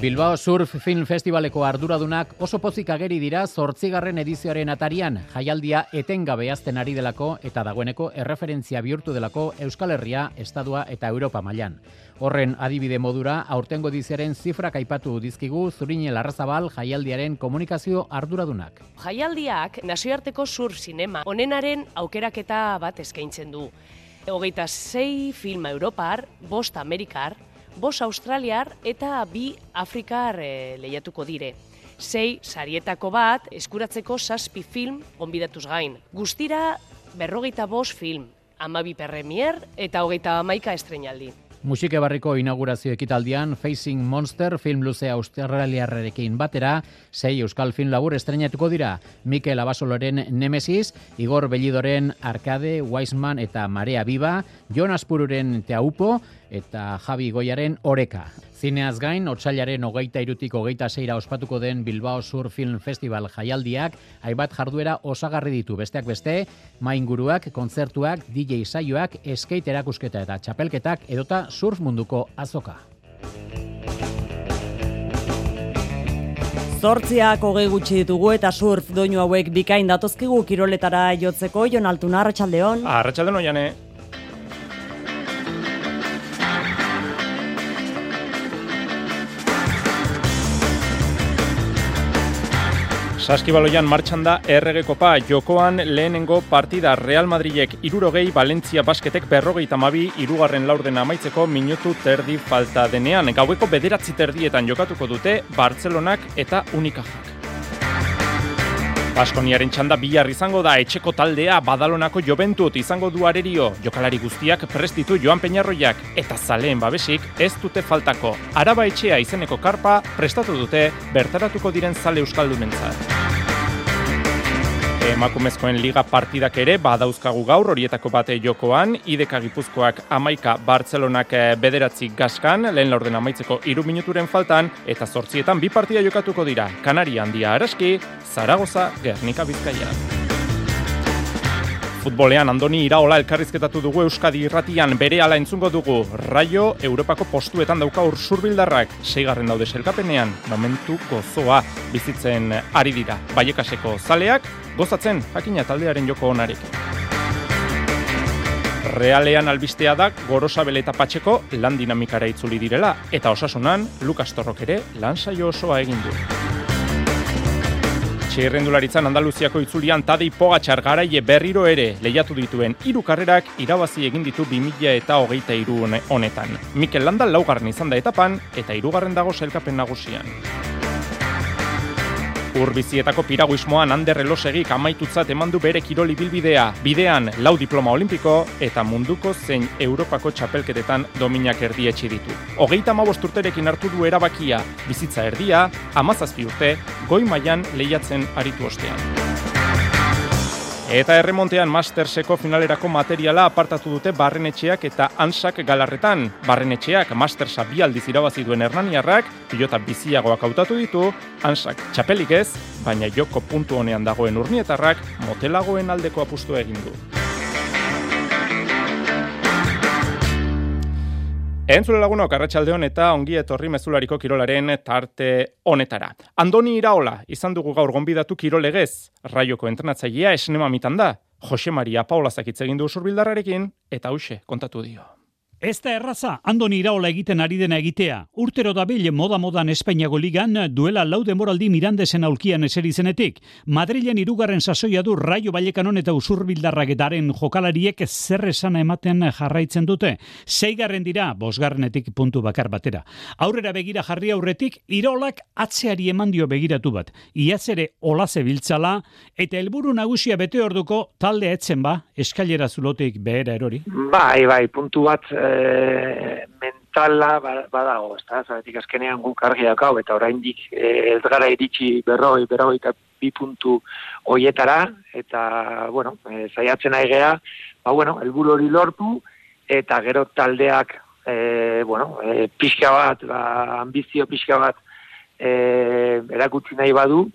Bilbao Surf Film Festivaleko arduradunak oso pozik ageri dira zortzigarren edizioaren atarian, jaialdia etengabe azten ari delako eta dagoeneko erreferentzia bihurtu delako Euskal Herria, Estadua eta Europa mailan. Horren adibide modura, aurtengo ediziaren zifrak aipatu dizkigu Zurine Larrazabal jaialdiaren komunikazio arduradunak. Jaialdiak nazioarteko sur sinema onenaren aukeraketa bat eskaintzen du. Hogeita sei filma Europar, bost Amerikar, bos australiar eta bi afrikar e, lehiatuko dire. Sei, sarietako bat, eskuratzeko saspi film onbidatuz gain. Guztira, berrogeita bos film, amabi perremier eta hogeita amaika estrenaldi. Musike barriko inaugurazio ekitaldian Facing Monster film luzea australiarrerekin batera, sei euskal film labur estrenatuko dira. Mikel Abasoloren Nemesis, Igor Bellidoren Arkade, Weisman eta Marea Biba, Jonas Pururen Teaupo eta Javi Goiaren Oreka. Zineaz gain, otxailaren hogeita irutik hogeita zeira ospatuko den Bilbao Sur Film Festival jaialdiak, haibat jarduera osagarri ditu besteak beste, mainguruak, kontzertuak, DJ saioak, skate erakusketa eta txapelketak edota surf munduko azoka. Zortziak hogei gutxi ditugu eta surf doinu hauek bikain datozkigu kiroletara jotzeko, Jon Altuna, Arratxaldeon. Arratxaldeon, oiane. Saskibaloian martxan da errege kopa jokoan lehenengo partida Real Madridek irurogei, Valentzia basketek berrogei tamabi, irugarren laurden amaitzeko minutu terdi falta denean. Gaueko bederatzi terdietan jokatuko dute Bartzelonak eta Unikajak. Baskoniaren txanda bihar izango da etxeko taldea badalonako joventut izango du arerio. Jokalari guztiak prestitu joan peñarroiak eta zaleen babesik ez dute faltako. Araba etxea izeneko karpa prestatu dute bertaratuko diren zale euskaldunentzat. Emakumezkoen liga partidak ere badauzkagu gaur horietako bate jokoan, ideka gipuzkoak amaika Bartzelonak eh, bederatzi gaskan, lehen laurden amaitzeko iru minuturen faltan, eta zortzietan bi partida jokatuko dira, Kanaria handia araski, Zaragoza, Gernika Bizkaia. Futbolean Andoni Iraola elkarrizketatu dugu Euskadi irratian bere ala entzungo dugu. Raio Europako postuetan dauka ursurbildarrak, seigarren daude selkapenean, momentu gozoa bizitzen ari dira. Baiekaseko zaleak, gozatzen jakina taldearen joko onarik. Realean albistea da Gorosabel eta Patxeko lan dinamikara itzuli direla eta osasunan Lukas Torrok ere lan saio osoa egin du. Txirrendularitzan Andaluziako itzulian Tadei Pogatxar garaie berriro ere lehiatu dituen hiru karrerak irabazi egin ditu 2000 eta hogeita iru honetan. Mikel Landa laugarren izan da etapan eta hirugarren dago selkapen nagusian. Urbizietako piraguismoan Ander Elosegik amaitutzat emandu bere kiroli bilbidea, bidean lau diploma olimpiko eta munduko zein Europako txapelketetan dominak erdietxi ditu. Hogeita urterekin hartu du erabakia, bizitza erdia, amazazpi urte, goi mailan lehiatzen aritu ostean. Eta erremontean Masterseko finalerako materiala apartatu dute barrenetxeak eta ansak galarretan. Barrenetxeak Mastersa bi aldiz irabazi duen Hernaniarrak, pilota biziagoak hautatu ditu, ansak txapelik ez, baina joko puntu honean dagoen urnietarrak motelagoen aldeko apustu egin du. Entzule lagunok, arratsaldeon eta ongi etorri mezulariko kirolaren tarte honetara. Andoni Iraola, izan dugu gaur gonbidatu kirolegez, raioko entrenatzailea esnema mitan da, Jose Maria Paula zakitze egin du surbildarrarekin, eta hause kontatu dio. Ez da erraza, andoni iraola egiten ari dena egitea. Urtero da bile moda-modan Espainiago ligan duela laude moraldi mirandesen aulkian eseri zenetik. Madrilen irugarren sasoia du raio balekanon eta usurbildarrak edaren jokalariek zer esana ematen jarraitzen dute. Seigarren dira, bosgarrenetik puntu bakar batera. Aurrera begira jarri aurretik, iraolak atzeari eman dio begiratu bat. Iaz ere olaze biltzala, eta helburu nagusia bete orduko talde etzen ba, eskailera zulotik behera erori. Bai, bai, puntu bat e, mentala ba, badago, ez da, zaretik azkenean guk argi dakau, eta oraindik e, ez gara iritsi berroi, berroi eta bi puntu hoietara, eta, bueno, e, zaiatzen nahi gea, ba, bueno, elburu hori lortu, eta gero taldeak, e, bueno, e, pixka bat, ba, ambizio pixka bat, e, erakutsi nahi badu,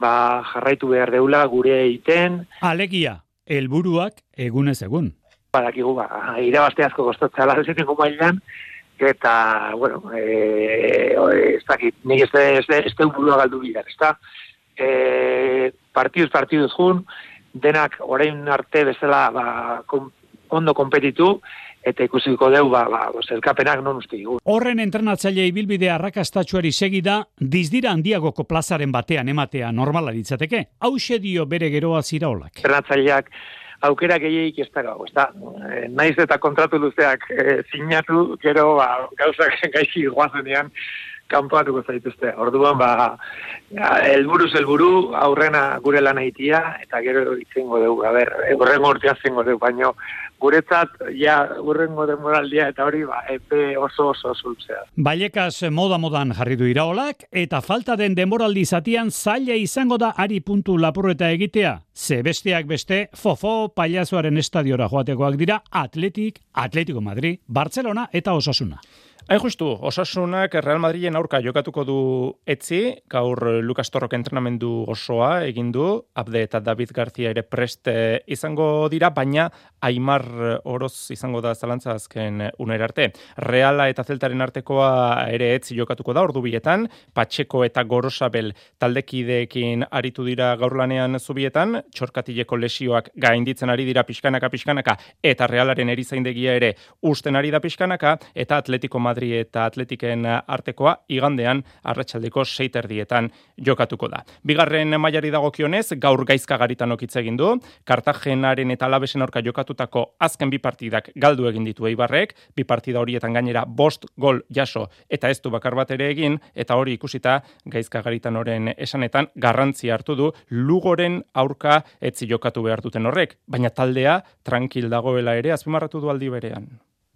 ba, jarraitu behar deula gure egiten. Alegia, helburuak egunez egun badakigu ba, irabazte asko kostatzea la desetengo mailan, eta, bueno, e, ez dakit, nik ez, ez, ez, ez galdu bidar, ez da? E, partiduz, partiduz jun, denak orain arte bezala ba, kom, ondo kompetitu, eta ikusiko deu, ba, ba, elkapenak non uste digun. Horren entrenatzaile ibilbide arrakastatxuari segida, dizdira handiagoko plazaren batean ematea normala ditzateke. Hau dio bere geroa zira olak. Entrenatzaileak aukera gehiagik ez da gau, ez da, eh, naiz eta kontratu luzeak e, sinatu, gero ba, gauzak gaizki guazenean, kanpoatuko zaituzte. Orduan, ba, elburuz elburu, aurrena gure lan aitia, eta gero itzengo dugu, a ber, urrengo urtean zengo dugu, baino, guretzat, ja, urrengo demoraldia, eta hori, ba, epe oso oso zultzea. Baiekaz moda-modan jarri du iraolak, eta falta den demoraldi zatian zaila izango da ari puntu lapurreta egitea. Ze besteak beste, fofo paiazoaren estadiora joatekoak dira, Atletik, Atletico Madrid, Barcelona eta Osasuna. Hain justu, osasunak Real Madrilen aurka jokatuko du etzi, gaur Lucas Torrok entrenamendu osoa egin du, Abde eta David García ere preste izango dira, baina Aimar Oroz izango da zalantza azken unera arte. Reala eta Zeltaren artekoa ere etzi jokatuko da, ordu bietan, Patxeko eta Gorosabel taldekideekin aritu dira gaur lanean zubietan, txorkatileko lesioak gainditzen ari dira pixkanaka pixkanaka, eta Realaren erizaindegia ere usten ari da pixkanaka, eta Atletico Madrid Madri eta Atletiken artekoa igandean arratsaldeko seiterdietan jokatuko da. Bigarren mailari dagokionez, gaur gaizka garitan okitze egin du, Kartagenaren eta Alabesen aurka jokatutako azken bi partidak galdu egin ditu Eibarrek, bi partida horietan gainera bost gol jaso eta ez du bakar bat ere egin, eta hori ikusita gaizka garitan esanetan garrantzi hartu du Lugoren aurka etzi jokatu behar duten horrek, baina taldea tranquil dagoela ere azpimarratu du aldi berean.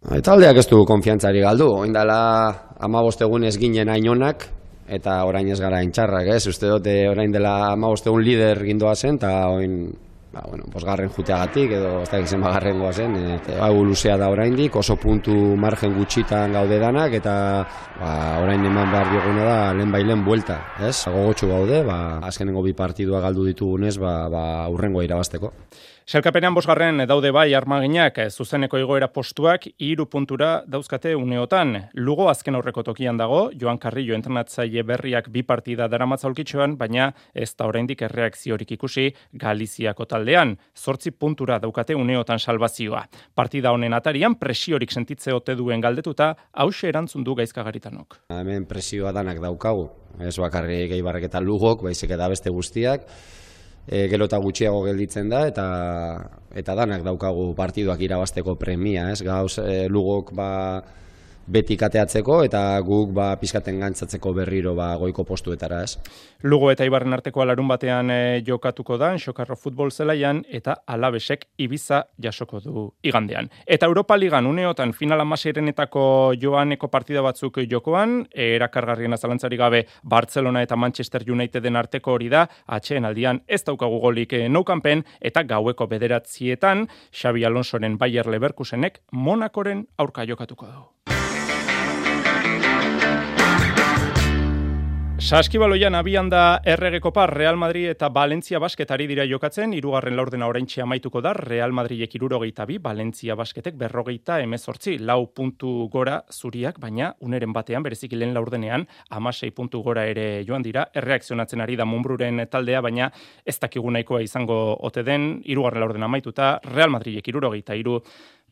Taldeak ez du konfiantzari galdu, oin dela amabostegun ez ginen ainonak, eta orain ez gara intxarrak, ez? Uste dute orain dela amabostegun lider gindoa zen, eta oin, ba, bueno, posgarren juteagatik, edo ez da egin bagarren zen, eta luzea da oraindik, oso puntu margen gutxitan gaude danak, eta ba, orain eman behar dioguna da, lehen bailen buelta, ez? Gogotxu gaude, ba, azkenengo bi partidua galdu ditugunez, ba, ba, urrengo irabazteko. Selkapenean bosgarren daude bai armaginak zuzeneko igoera postuak iru puntura dauzkate uneotan. Lugo azken aurreko tokian dago, Joan Carrillo entrenatzaile berriak bi partida daramatza ulkitxoan, baina ez da oraindik erreakziorik ikusi Galiziako taldean. Zortzi puntura daukate uneotan salvazioa. Partida honen atarian presiorik sentitze ote duen galdetuta, hause erantzun du gaizkagaritanok. Hemen presioa danak daukagu, ez bakarri gehi eta lugok, baizik eta beste guztiak, e, gero eta gutxiago gelditzen da eta eta danak daukagu partiduak irabasteko premia, ez? Gauz e, lugok ba beti kateatzeko eta guk ba pizkaten gantzatzeko berriro ba goiko postuetara, ez. Lugo eta Ibarren arteko alarun batean e, jokatuko da Xokarro futbol zelaian eta Alabesek Ibiza jasoko du igandean. Eta Europa Ligan uneotan final amaseirenetako joaneko partida batzuk jokoan, erakargarrien azalantzari gabe Barcelona eta Manchester Uniteden arteko hori da, atxeen aldian ez daukagu golik e, noukanpen eta gaueko bederatzietan Xabi Alonsoren Bayer Leverkusenek Monakoren aurka jokatuko du. Saskibaloian abian da errege kopa Real Madrid eta Valencia basketari dira jokatzen, irugarren laurdena oraintxe amaituko da, Real Madridek irurogeita bi, Valencia basketek berrogeita emezortzi, lau puntu gora zuriak, baina uneren batean, berezik lehen laurdenean, amasei puntu gora ere joan dira, erreakzionatzen ari da Munbruren taldea, baina ez dakigu nahikoa izango ote den, irugarren laurdena amaituta, Real Madridek irurogeita iru,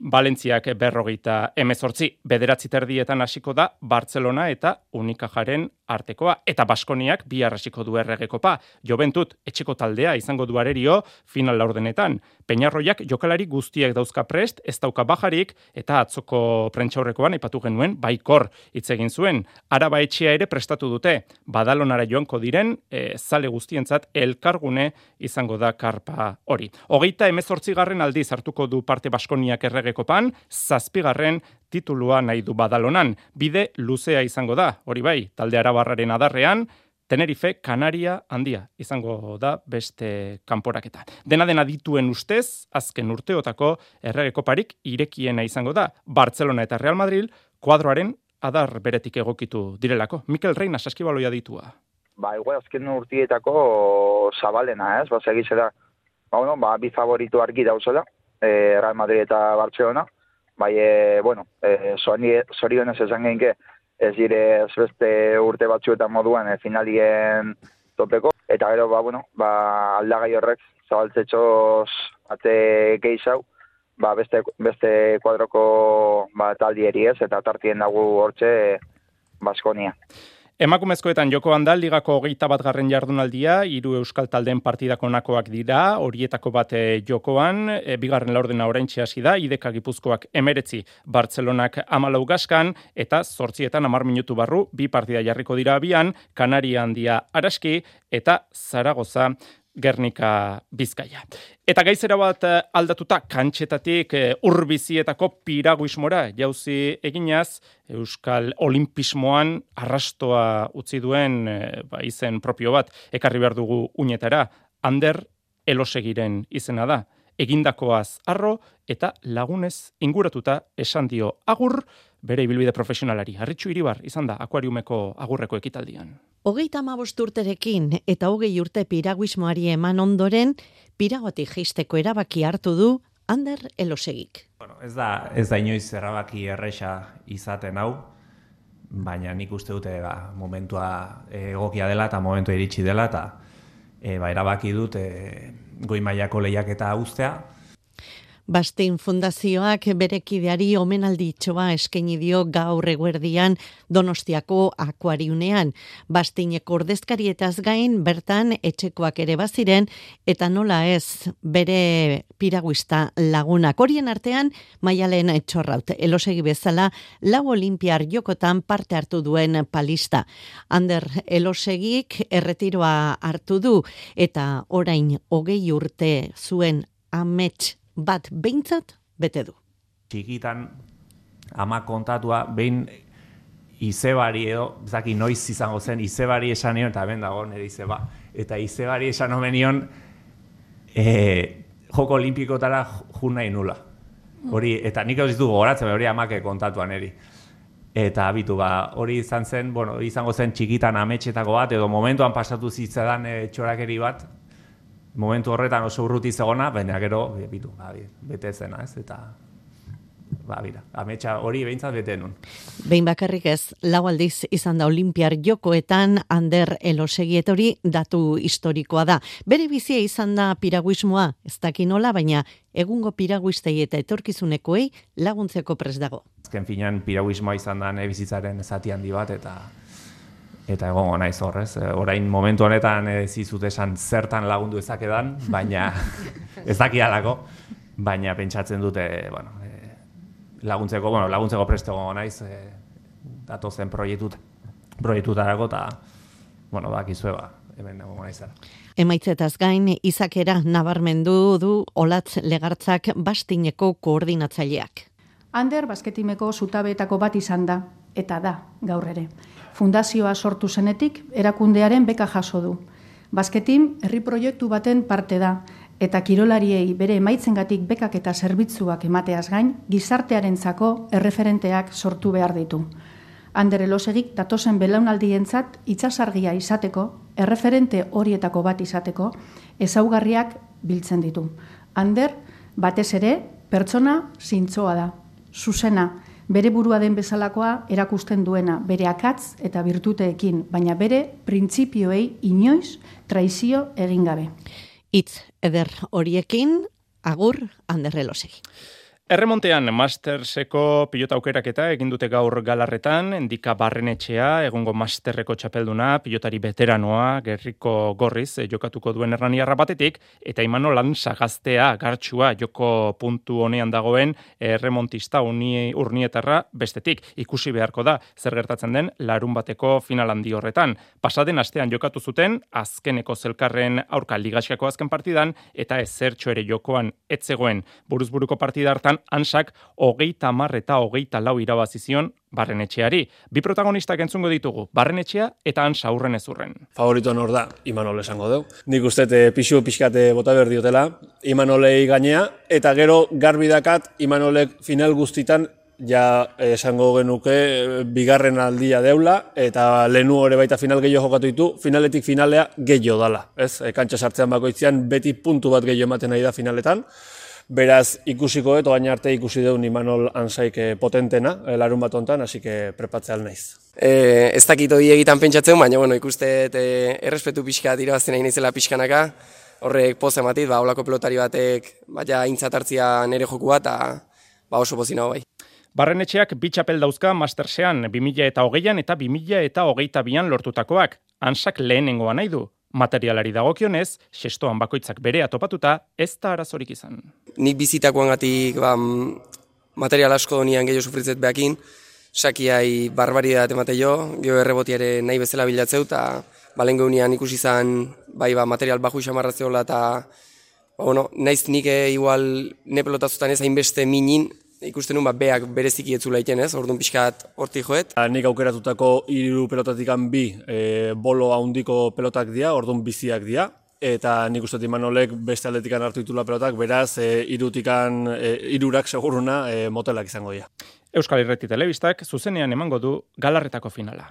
Valentziak berrogeita emezortzi, bederatzi terdietan hasiko da Barcelona eta Unikajaren artekoa. Eta Baskoniak bi arrasiko du erregekopa. Joventut, etxeko taldea izango du arerio final laurdenetan. Peñarroiak jokalari guztiek dauzka prest, ez dauka bajarik, eta atzoko prentxaurrekoan ipatu genuen baikor hitz egin zuen. Araba etxea ere prestatu dute. Badalonara joanko diren, e, zale guztientzat elkargune izango da karpa hori. Hogeita emezortzigarren aldiz hartuko du parte Baskoniak erregekopan, zazpigarren titulua nahi du badalonan. Bide luzea izango da, hori bai, talde arabarraren adarrean, Tenerife, Kanaria handia izango da beste kanporaketa. Dena dena dituen ustez, azken urteotako erregekoparik irekiena izango da. Barcelona eta Real Madrid kuadroaren adar beretik egokitu direlako. Mikel Reina saskibaloia ditua. Ba, igual azken urtietako zabalena, ez? Ba, segize da, ba, bueno, ba, bi favoritu argi dauzela, e, Real Madrid eta Barcelona. Bai, e, bueno, e, zorionez esan geinke, ez dire ez beste urte batzuetan moduan e, finalien topeko. Eta gero, ba, bueno, ba, aldagai horrek zabaltzetxoz ate gehiago, ba, beste, beste kuadroko ba, taldieri ez, eta tartien dago hortxe Baskonia. Emakumezkoetan joko da ligako hogeita bat garren jardunaldia, hiru euskal taldeen partidako nakoak dira, horietako bat eh, jokoan, e, bigarren laurdena oraintxe hasi da, ideka gipuzkoak emeretzi Bartzelonak amalau gaskan, eta zortzietan amar minutu barru, bi partida jarriko dira abian, Kanaria handia araski, eta Zaragoza Gernika Bizkaia. Eta gaizera bat eh, aldatuta kantxetatik eh, urbizietako piraguismora jauzi eginaz Euskal Olimpismoan arrastoa utzi duen eh, ba, izen propio bat ekarri behar dugu unetara. Ander elosegiren izena da. Egindakoaz arro eta lagunez inguratuta esan dio agur bere ibilbide profesionalari. Arritxu iribar izan da akuariumeko agurreko ekitaldian. Hogeita amabost urterekin eta hogei urte piraguismoari eman ondoren, piragotik geisteko erabaki hartu du Ander Elosegik. Bueno, ez da, ez da inoiz erabaki erresa izaten hau, baina nik uste dute ba, momentua egokia dela eta momentua iritsi dela eta e, ba, erabaki dut e, goi mailako lehiak eta ustea, Bastein Fundazioak berekideari omenalditxoa eskaini dio gaur eguerdian Donostiako akuariunean. Basteineko ordezkarietaz gain bertan etxekoak ere baziren eta nola ez bere piraguista lagunak. Horien artean maialen etxorraut. Elosegi bezala lau olimpiar jokotan parte hartu duen palista. Ander Elosegik erretiroa hartu du eta orain hogei urte zuen amets bat behintzat bete du. Txikitan ama kontatua behin izebari edo, zaki noiz izango zen, izebari esan nion, eta ben dago nire izeba, eta izebari esan omen nion, e, joko olimpikotara jun nahi nula. Hori, eta nik hau dugu goratzen, hori amake kontatuan eri. Eta abitu ba, hori izan zen, bueno, izango zen txikitan ametxetako bat, edo momentuan pasatu zitzadan e, txorakeri bat, momentu horretan oso urruti zegona, baina gero, bitu, ba, bete zena, ez, eta ba, bira, ametsa hori behintzat bete nun. Behin bakarrik ez, lau aldiz izan da olimpiar jokoetan Ander Elosegiet hori datu historikoa da. Bere bizia izan da piraguismoa, ez dakinola, baina egungo piraguistei eta etorkizunekoei laguntzeko pres dago. Azken finan piraguismoa izan da bizitzaren zati handi bat, eta eta egongo naiz horrez. E, orain momentu honetan ez izut esan zertan lagundu ezakedan, baina ez dakialako, baina pentsatzen dute, bueno, e, laguntzeko, bueno, laguntzeko preste egongo naiz, e, dato zen proiektut, proiektutarako, eta, bueno, bakizue ba, hemen egongo naiz Emaitzetaz gain, izakera nabarmendu du olatz legartzak bastineko koordinatzaileak. Ander, basketimeko zutabeetako bat izan da, eta da, gaur ere fundazioa sortu zenetik erakundearen beka jaso du. Basketin herri proiektu baten parte da eta kirolariei bere emaitzengatik bekak eta zerbitzuak emateaz gain gizartearentzako erreferenteak sortu behar ditu. Ander Elosegik datozen belaunaldientzat itsasargia izateko, erreferente horietako bat izateko, ezaugarriak biltzen ditu. Ander, batez ere, pertsona zintzoa da, zuzena, bere burua den bezalakoa erakusten duena, bere akatz eta virtuteekin, baina bere printzipioei inoiz traizio egin gabe. Itz eder horiekin, agur Ander Elosegi. Erremontean Masterseko pilota aukeraketa egin dute gaur galarretan, endika barrenetxea, egungo Masterreko txapelduna, pilotari veteranoa, gerriko gorriz, eh, jokatuko duen erraniarra batetik, eta imano lan sagaztea, gartxua, joko puntu honean dagoen erremontista uni, urnietarra bestetik. Ikusi beharko da, zer gertatzen den, larun bateko final handi horretan. Pasaden astean jokatu zuten, azkeneko zelkarren aurka ligaskako azken partidan, eta ezertxo ere jokoan etzegoen buruzburuko partida hartan, ansak hogeita mar eta hogeita lau irabazizion barrenetxeari. Bi protagonistak entzungo ditugu, barrenetxea eta ansa urren ezurren. Favorito nor da, Imanol esango deu. Nik uste eh, pixu pixkate bota behar diotela, Imanolei gainea, eta gero garbi dakat Imanolek final guztitan ja esango genuke eh, bigarren aldia deula eta lehenu ore baita final gehiago jokatu ditu, finaletik finalea gehiago dala. Ez? E, kantxa sartzean bakoitzean beti puntu bat gehiago ematen nahi da finaletan. Beraz, ikusiko eto baina arte ikusi deun Imanol Ansaik eh, potentena, eh, larun bat ontan, hasi que prepatzea naiz. E, ez dakit hori egitan pentsatzen, baina bueno, ikuste e, errespetu pixka dira bazten nahi nizela pixkanaka, horrek poz ematit, ba, olako pelotari batek, baina intzatartzia nere joku bat, ba, oso pozina bai. Barrenetxeak bitxapel dauzka Mastersean 2000 eta hogeian eta 2000 eta hogeita bian lortutakoak. Ansak lehenengoa nahi du, Materialari dagokionez, xestoan bakoitzak bere topatuta ez da arazorik izan. Nik bizitakoan gatik ba, material asko nian gehiago sufritzet behakin, sakiai barbaridat emate jo, geho errebotiare nahi bezala bilatzeu, eta balen geunian ikusi izan bai, ba, material baju isamarrazioa, eta ba, bueno, naiz nik e, igual ne pelotazutan ez hainbeste minin, ikusten nun, ba, beak bereziki etzula iten, ez, orduan pixkat horti joet. Nik aukeratutako hiru pelotatikan bi e, bolo haundiko pelotak dira, orduan biziak dira, eta nik uste Imanolek beste aldetikan hartu ditula pelotak, beraz, e, irutikan, e, irurak seguruna e, motelak izango dira. Euskal Irreti Telebistak zuzenean emango du galarretako finala.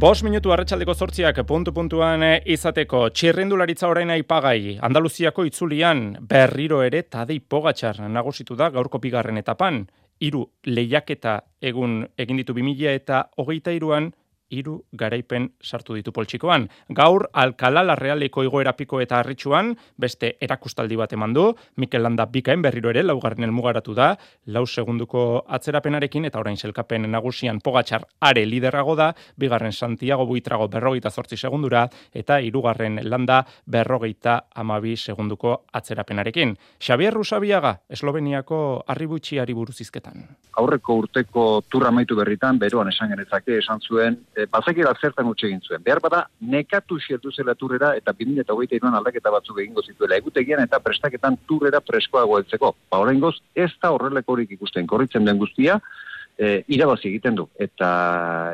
Bos minutu arratsaldeko zortziak puntu-puntuan izateko txirrindularitza orain aipagai Andaluziako itzulian berriro ere tadei pogatxar nagusitu da gaurko bigarren etapan. Hiru lehiaketa egun egin ditu 2000 eta hogeita iruan hiru garaipen sartu ditu poltsikoan. Gaur Alcalá la Realeko igoera piko eta harritsuan beste erakustaldi bat eman du. Mikel Landa bikain berriro ere laugarren elmugaratu da, lau segunduko atzerapenarekin eta orain selkapen nagusian Pogacar are liderago da, bigarren Santiago Buitrago berrogeita zortzi segundura eta hirugarren Landa berrogeita amabi segunduko atzerapenarekin. Xavier Rusabiaga, Esloveniako arributxiari buruzizketan. Aurreko urteko turra maitu berritan, beroan esan genezake, esan zuen, e, bazekera zertan utxe egin zuen. Behar bada, nekatu xertu zela turrera eta 2008 iruan aldaketa batzuk egingo zituela. Egutegian eta prestaketan turrera preskoago heltzeko. Ba, horrein goz, ez da horrelekorik ikusten korritzen den guztia, e, irabazi egiten du. Eta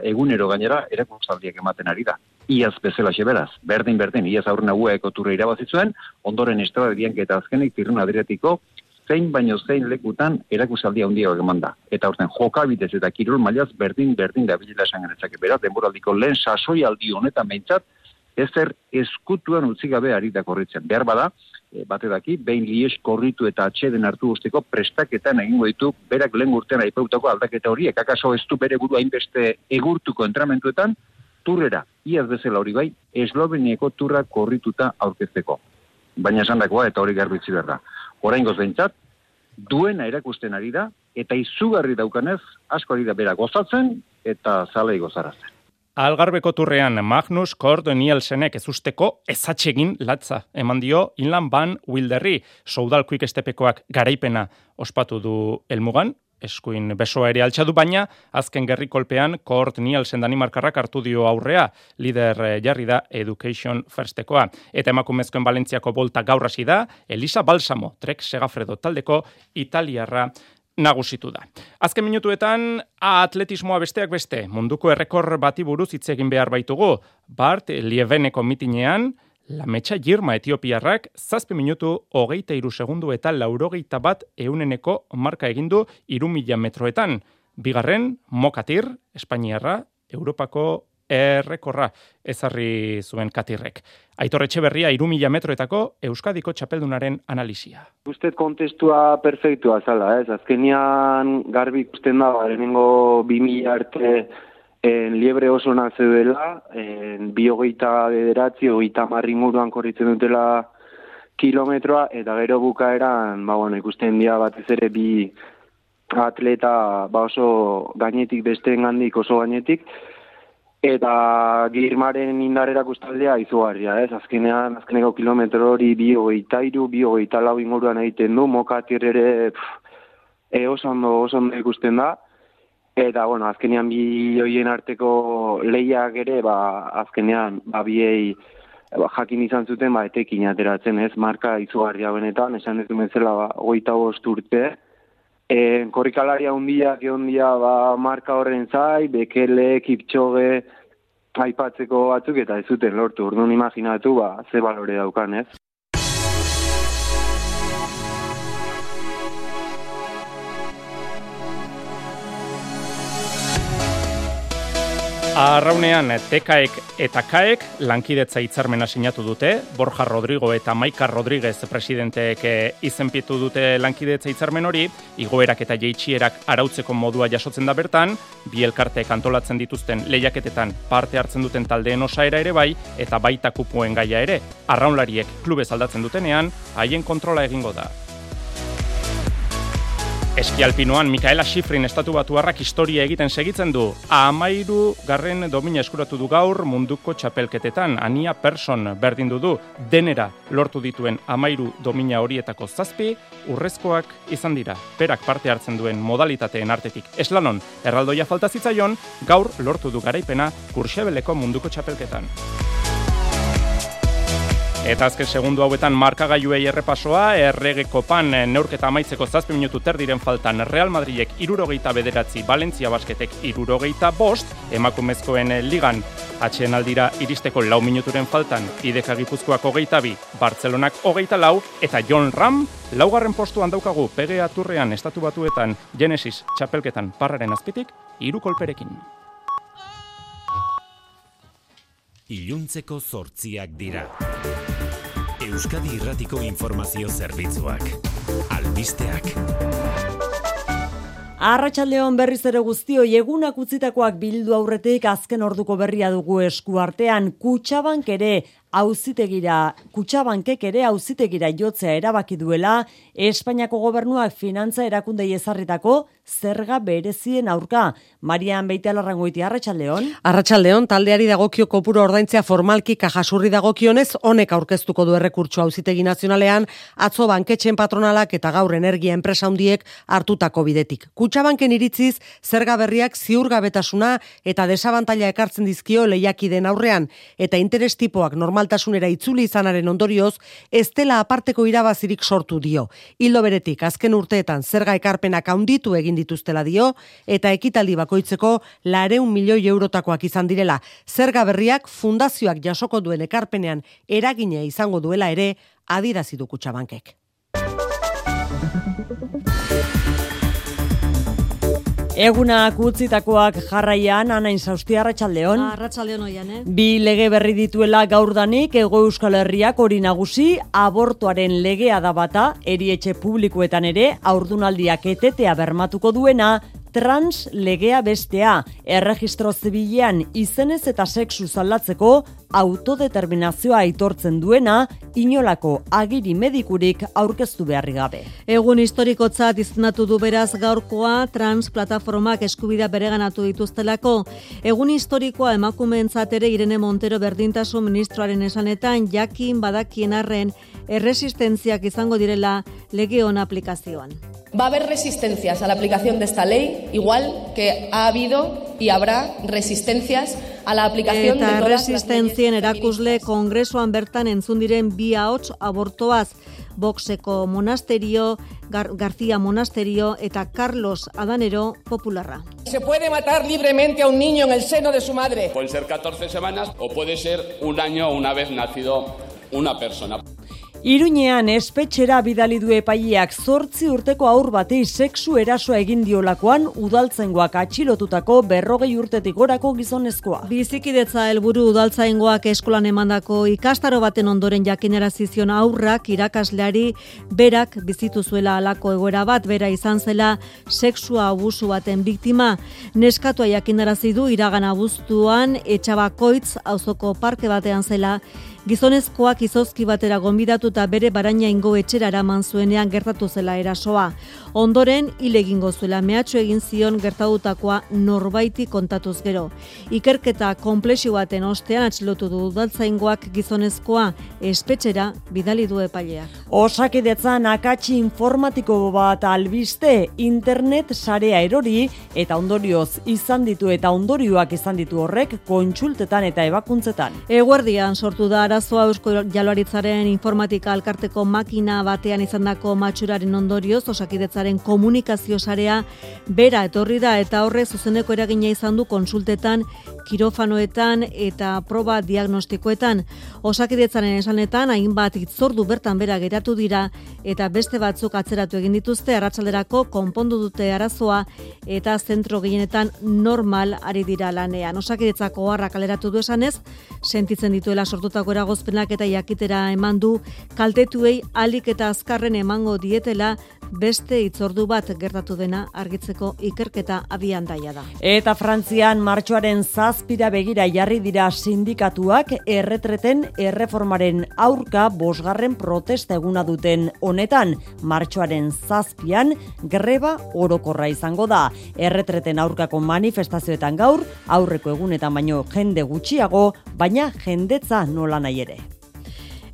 egunero gainera, erakustaldiak ematen ari da. Iaz bezala beraz, berdin berdin, iaz aurren nagueko turre irabazitzuen, ondoren estrada eta azkenik tirun adriatiko, zein baino zein lekutan erakusaldi handia eman da. Eta horten jokabitez eta kirol mailaz berdin berdin da bilela esan genetzake. Beraz, denboraldiko lehen sasoi aldi honetan behintzat, ezer eskutuan utzi gabe ari da korritzen. Behar bada, e, bate daki, behin lies korritu eta atxeden hartu guztiko prestaketan egingo ditu, berak lehen urtean aipautako aldaketa horiek, akaso ez du bere buru hainbeste egurtuko entramentuetan, turrera, iaz bezala hori bai, eslovenieko turra korrituta aurkezteko. Baina esan dakoa eta hori garbitzi behar da oraingoz behintzat, duena erakusten ari da, eta izugarri daukanez, asko ari da bera gozatzen, eta zalei gozarazten. Algarbeko turrean Magnus Kord Nielsenek ezusteko ezatxegin latza. Eman dio, inlan ban Wilderri, soudalkuik estepekoak garaipena ospatu du elmugan, eskuin besoa ere altxadu, baina azken gerri kolpean Kort Nielsen Danimarkarrak hartu dio aurrea, lider eh, jarri da Education Firstekoa. Eta emakumezkoen Balentziako bolta gaur hasi da, Elisa Balsamo, Trek Segafredo taldeko Italiarra nagusitu da. Azken minutuetan, atletismoa besteak beste, munduko errekor bati buruz hitz egin behar baitugu, Bart Lieveneko mitinean, Lametxa Girma Etiopiarrak zazpi minutu hogeita iru segundu eta laurogeita bat euneneko marka egindu iru mila metroetan. Bigarren, Mokatir, Espainiarra, Europako errekorra ezarri zuen katirrek. Aitor Etxeberria iru metroetako Euskadiko txapeldunaren analizia. Usted kontestua perfektua zala, ez? Azkenian garbi ikusten da, lehenengo bi mila arte en liebre oso naze dela, en bi hogeita bederatzi, hogeita marringuruan korritzen dutela kilometroa, eta gero bukaeran, ba, bueno, ikusten dira batez ere bi atleta ba oso gainetik besteen gandik oso gainetik, eta girmaren indarera kustaldea izugarria, ez? Azkenean, azkeneko kilometro hori bi hogeita iru, bi hogeita lau inguruan egiten du, mokatir ere e, oso ondo, oso ondo ikusten da, Eta, bueno, azkenean bi hoien arteko lehiak ere, ba, azkenean, ba, biei ba, jakin izan zuten, ba, etekin ateratzen, ez, marka izugarria benetan, esan duen zela, ba, goita bost urte. E, korrikalaria hundiak, hundia, ba, marka horren zai, bekele, kiptxoge, aipatzeko batzuk, eta ez zuten lortu, urduan imaginatu, ba, ze balore daukan, ez. Arraunean, tekaek eta kaek lankidetza hitzarmena sinatu dute, Borja Rodrigo eta Maika Rodriguez presidenteek eh, izenpitu dute lankidetza hitzarmen hori, igoerak eta jeitxierak arautzeko modua jasotzen da bertan, bi elkarteek antolatzen dituzten lehiaketetan parte hartzen duten taldeen osaera ere bai, eta baita kupuen gaia ere, arraunlariek klubez aldatzen dutenean, haien kontrola egingo da. Eskialpinoan, Mikaela Schifrin estatu batuarrak historia egiten segitzen du. Amairu garren domina eskuratu du gaur munduko txapelketetan. Ania Person berdin du denera lortu dituen amairu domina horietako zazpi, urrezkoak izan dira. Perak parte hartzen duen modalitateen artetik eslanon, erraldoia falta zitzaion, gaur lortu du garaipena kursebeleko munduko txapelketan. Eta azken segundu hauetan markagailuei errepasoa, erregeko pan neurketa amaitzeko zazpi minutu terdiren faltan Real Madridek irurogeita bederatzi, Valentzia basketek irurogeita bost, emakumezkoen ligan. Atxen aldira iristeko lau minuturen faltan, ideka gipuzkoak hogeita bi, Bartzelonak hogeita lau, eta John Ram, laugarren postuan daukagu PGA turrean estatu batuetan Genesis txapelketan parraren azpitik, iru Iluntzeko zortziak dira. Euskadi Irratiko Informazio Zerbitzuak. Albisteak. Arratxaldeon berriz ere guztio, egunak utzitakoak bildu aurretik azken orduko berria dugu esku artean, kutsabank ere auzitegira, kutsabankek ere auzitegira jotzea erabaki duela, Espainiako gobernuak finantza erakundei ezarritako zerga berezien aurka. Marian Beite Alarrangoiti, Arratxaldeon? Arratxaldeon, taldeari dagokio kopuro ordaintzea formalki kajasurri dagokionez, honek aurkeztuko du errekurtso auzitegi nazionalean, atzo banketxen patronalak eta gaur energia enpresa hundiek hartutako bidetik. Kutsabanken iritziz, zerga berriak ziurgabetasuna eta desabantaila ekartzen dizkio lehiakiden aurrean, eta interes tipoak normal normaltasunera itzuli izanaren ondorioz, ez dela aparteko irabazirik sortu dio. Hildo beretik, azken urteetan zerga ekarpenak handitu egin dituztela dio, eta ekitaldi bakoitzeko lareun milioi eurotakoak izan direla. Zerga berriak fundazioak jasoko duen ekarpenean eragine izango duela ere, adirazidu kutsabankek. Egunak utzitakoak jarraian, anain zauzti arratxaldeon. Arratxaldeon oian, eh? Bi lege berri dituela gaurdanik, ego euskal herriak hori nagusi, abortuaren legea da bata, erietxe publikoetan ere, aurdunaldiak etetea bermatuko duena, trans legea bestea, erregistro zibilean izenez eta sexu zaldatzeko autodeterminazioa aitortzen duena, inolako agiri medikurik aurkeztu beharri gabe. Egun historikotzat izendatu du beraz gaurkoa trans plataformak eskubidea bereganatu dituztelako. Egun historikoa emakumeentzat ere Irene Montero berdintasun ministroaren esanetan jakin badakien arren erresistentziak izango direla lege hona aplikazioan. Va a haber resistencias a la aplicación de esta ley, igual que ha habido y habrá resistencias a la aplicación Eta de todas resistentzien erakusle kongresoan bertan entzun diren bi ahots abortoaz Boxeko monasterio, Gar García Monasterio eta Carlos Adanero popularra. Se puede matar libremente a un niño en el seno de su madre. Pueden ser 14 semanas o puede ser un año una vez nacido una persona. Iruñean espetxera bidali du epaileak zortzi urteko aur batei sexu erasoa egin diolakoan udaltzaingoak atxilotutako berrogei urtetik gorako gizonezkoa. Bizikidetza helburu udaltzaingoak eskolan emandako ikastaro baten ondoren jakinarazi zion aurrak irakasleari berak bizitu zuela alako egoera bat bera izan zela sexua abusu baten biktima. Neskatua jakinarazi du iragan abuztuan etxabakoitz auzoko parke batean zela Gizonezkoak izozki batera gonbidatuta bere baraina ingo etxera eraman zuenean gertatu zela erasoa. Ondoren, hile egingo zuela mehatxo egin zion gertatutakoa norbaiti kontatuz gero. Ikerketa komplexio baten ostean atxilotu du udaltzaingoak gizonezkoa espetxera bidali du epaileak. Osakidetzan akatsi informatiko bat albiste internet sarea erori eta ondorioz izan ditu eta ondorioak izan ditu horrek kontsultetan eta ebakuntzetan. Eguerdian sortu da arazoa Eusko Jaularitzaren informatika alkarteko makina batean izandako matxuraren ondorioz osakidetzaren komunikazio sarea bera etorri da eta horre zuzeneko eragina izan du konsultetan, kirofanoetan eta proba diagnostikoetan. Osakidetzaren esanetan hainbat itzordu bertan bera geratu dira eta beste batzuk atzeratu egin dituzte arratsalderako konpondu dute arazoa eta zentro gehienetan normal ari dira lanean. Osakidetzako harra kaleratu du esanez, sentitzen dituela sortutako eragozpenak eta jakitera eman du kaltetuei alik eta azkarren emango dietela beste itzordu bat gertatu dena argitzeko ikerketa abian daia da. Eta Frantzian martxoaren zazpira begira jarri dira sindikatuak erretreten erreformaren aurka bosgarren protesta eguna duten honetan martxoaren zazpian greba orokorra izango da. Erretreten aurkako manifestazioetan gaur, aurreko egunetan baino jende gutxiago, baina jendetza nola nahi ere.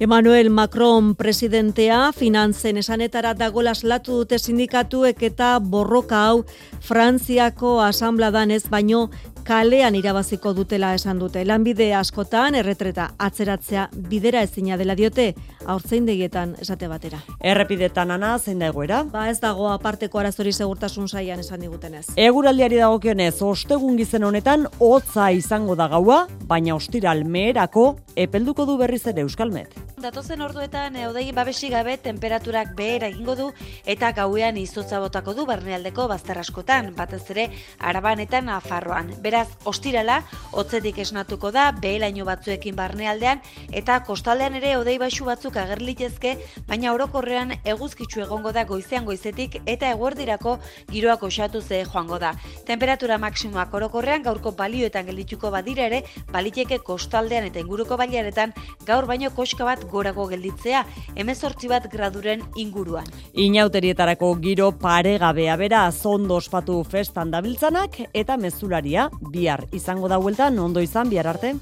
Emmanuel Macron presidentea finantzen esanetara dago laslatu dute sindikatuek eta borroka hau Frantziako asambladan ez baino kalean irabaziko dutela esan dute. Lanbide askotan erretreta atzeratzea bidera ezina dela diote aurtzeindegietan esate batera. Errepidetan ana zein da egoera? Ba ez dago aparteko arazori segurtasun saian esan digutenez. Eguraldiari dagokionez, ostegun gizen honetan hotza izango da gaua, baina ostiral meherako epelduko du berriz ere Euskalmet. Datozen orduetan eudei babesi gabe temperaturak behera egingo du eta gauean izotza botako du barnealdeko bazter askotan, batez ere araban eta nafarroan. Beraz, ostirala, hotzetik esnatuko da, behelaino batzuekin barnealdean, eta kostaldean ere odei baixu batzuk agerlitezke, baina orokorrean eguzkitzu egongo da goizean goizetik eta eguerdirako giroak osatu ze joango da. Temperatura maksimoak orokorrean gaurko balioetan geldituko badira ere, baliteke kostaldean eta inguruko baliaretan gaur baino koska bat gorago gelditzea, emezortzi bat graduren inguruan. Inauterietarako giro paregabea bera zondo ospatu festan dabiltzanak eta mezularia bihar izango da hueltan ondo izan bihar arte.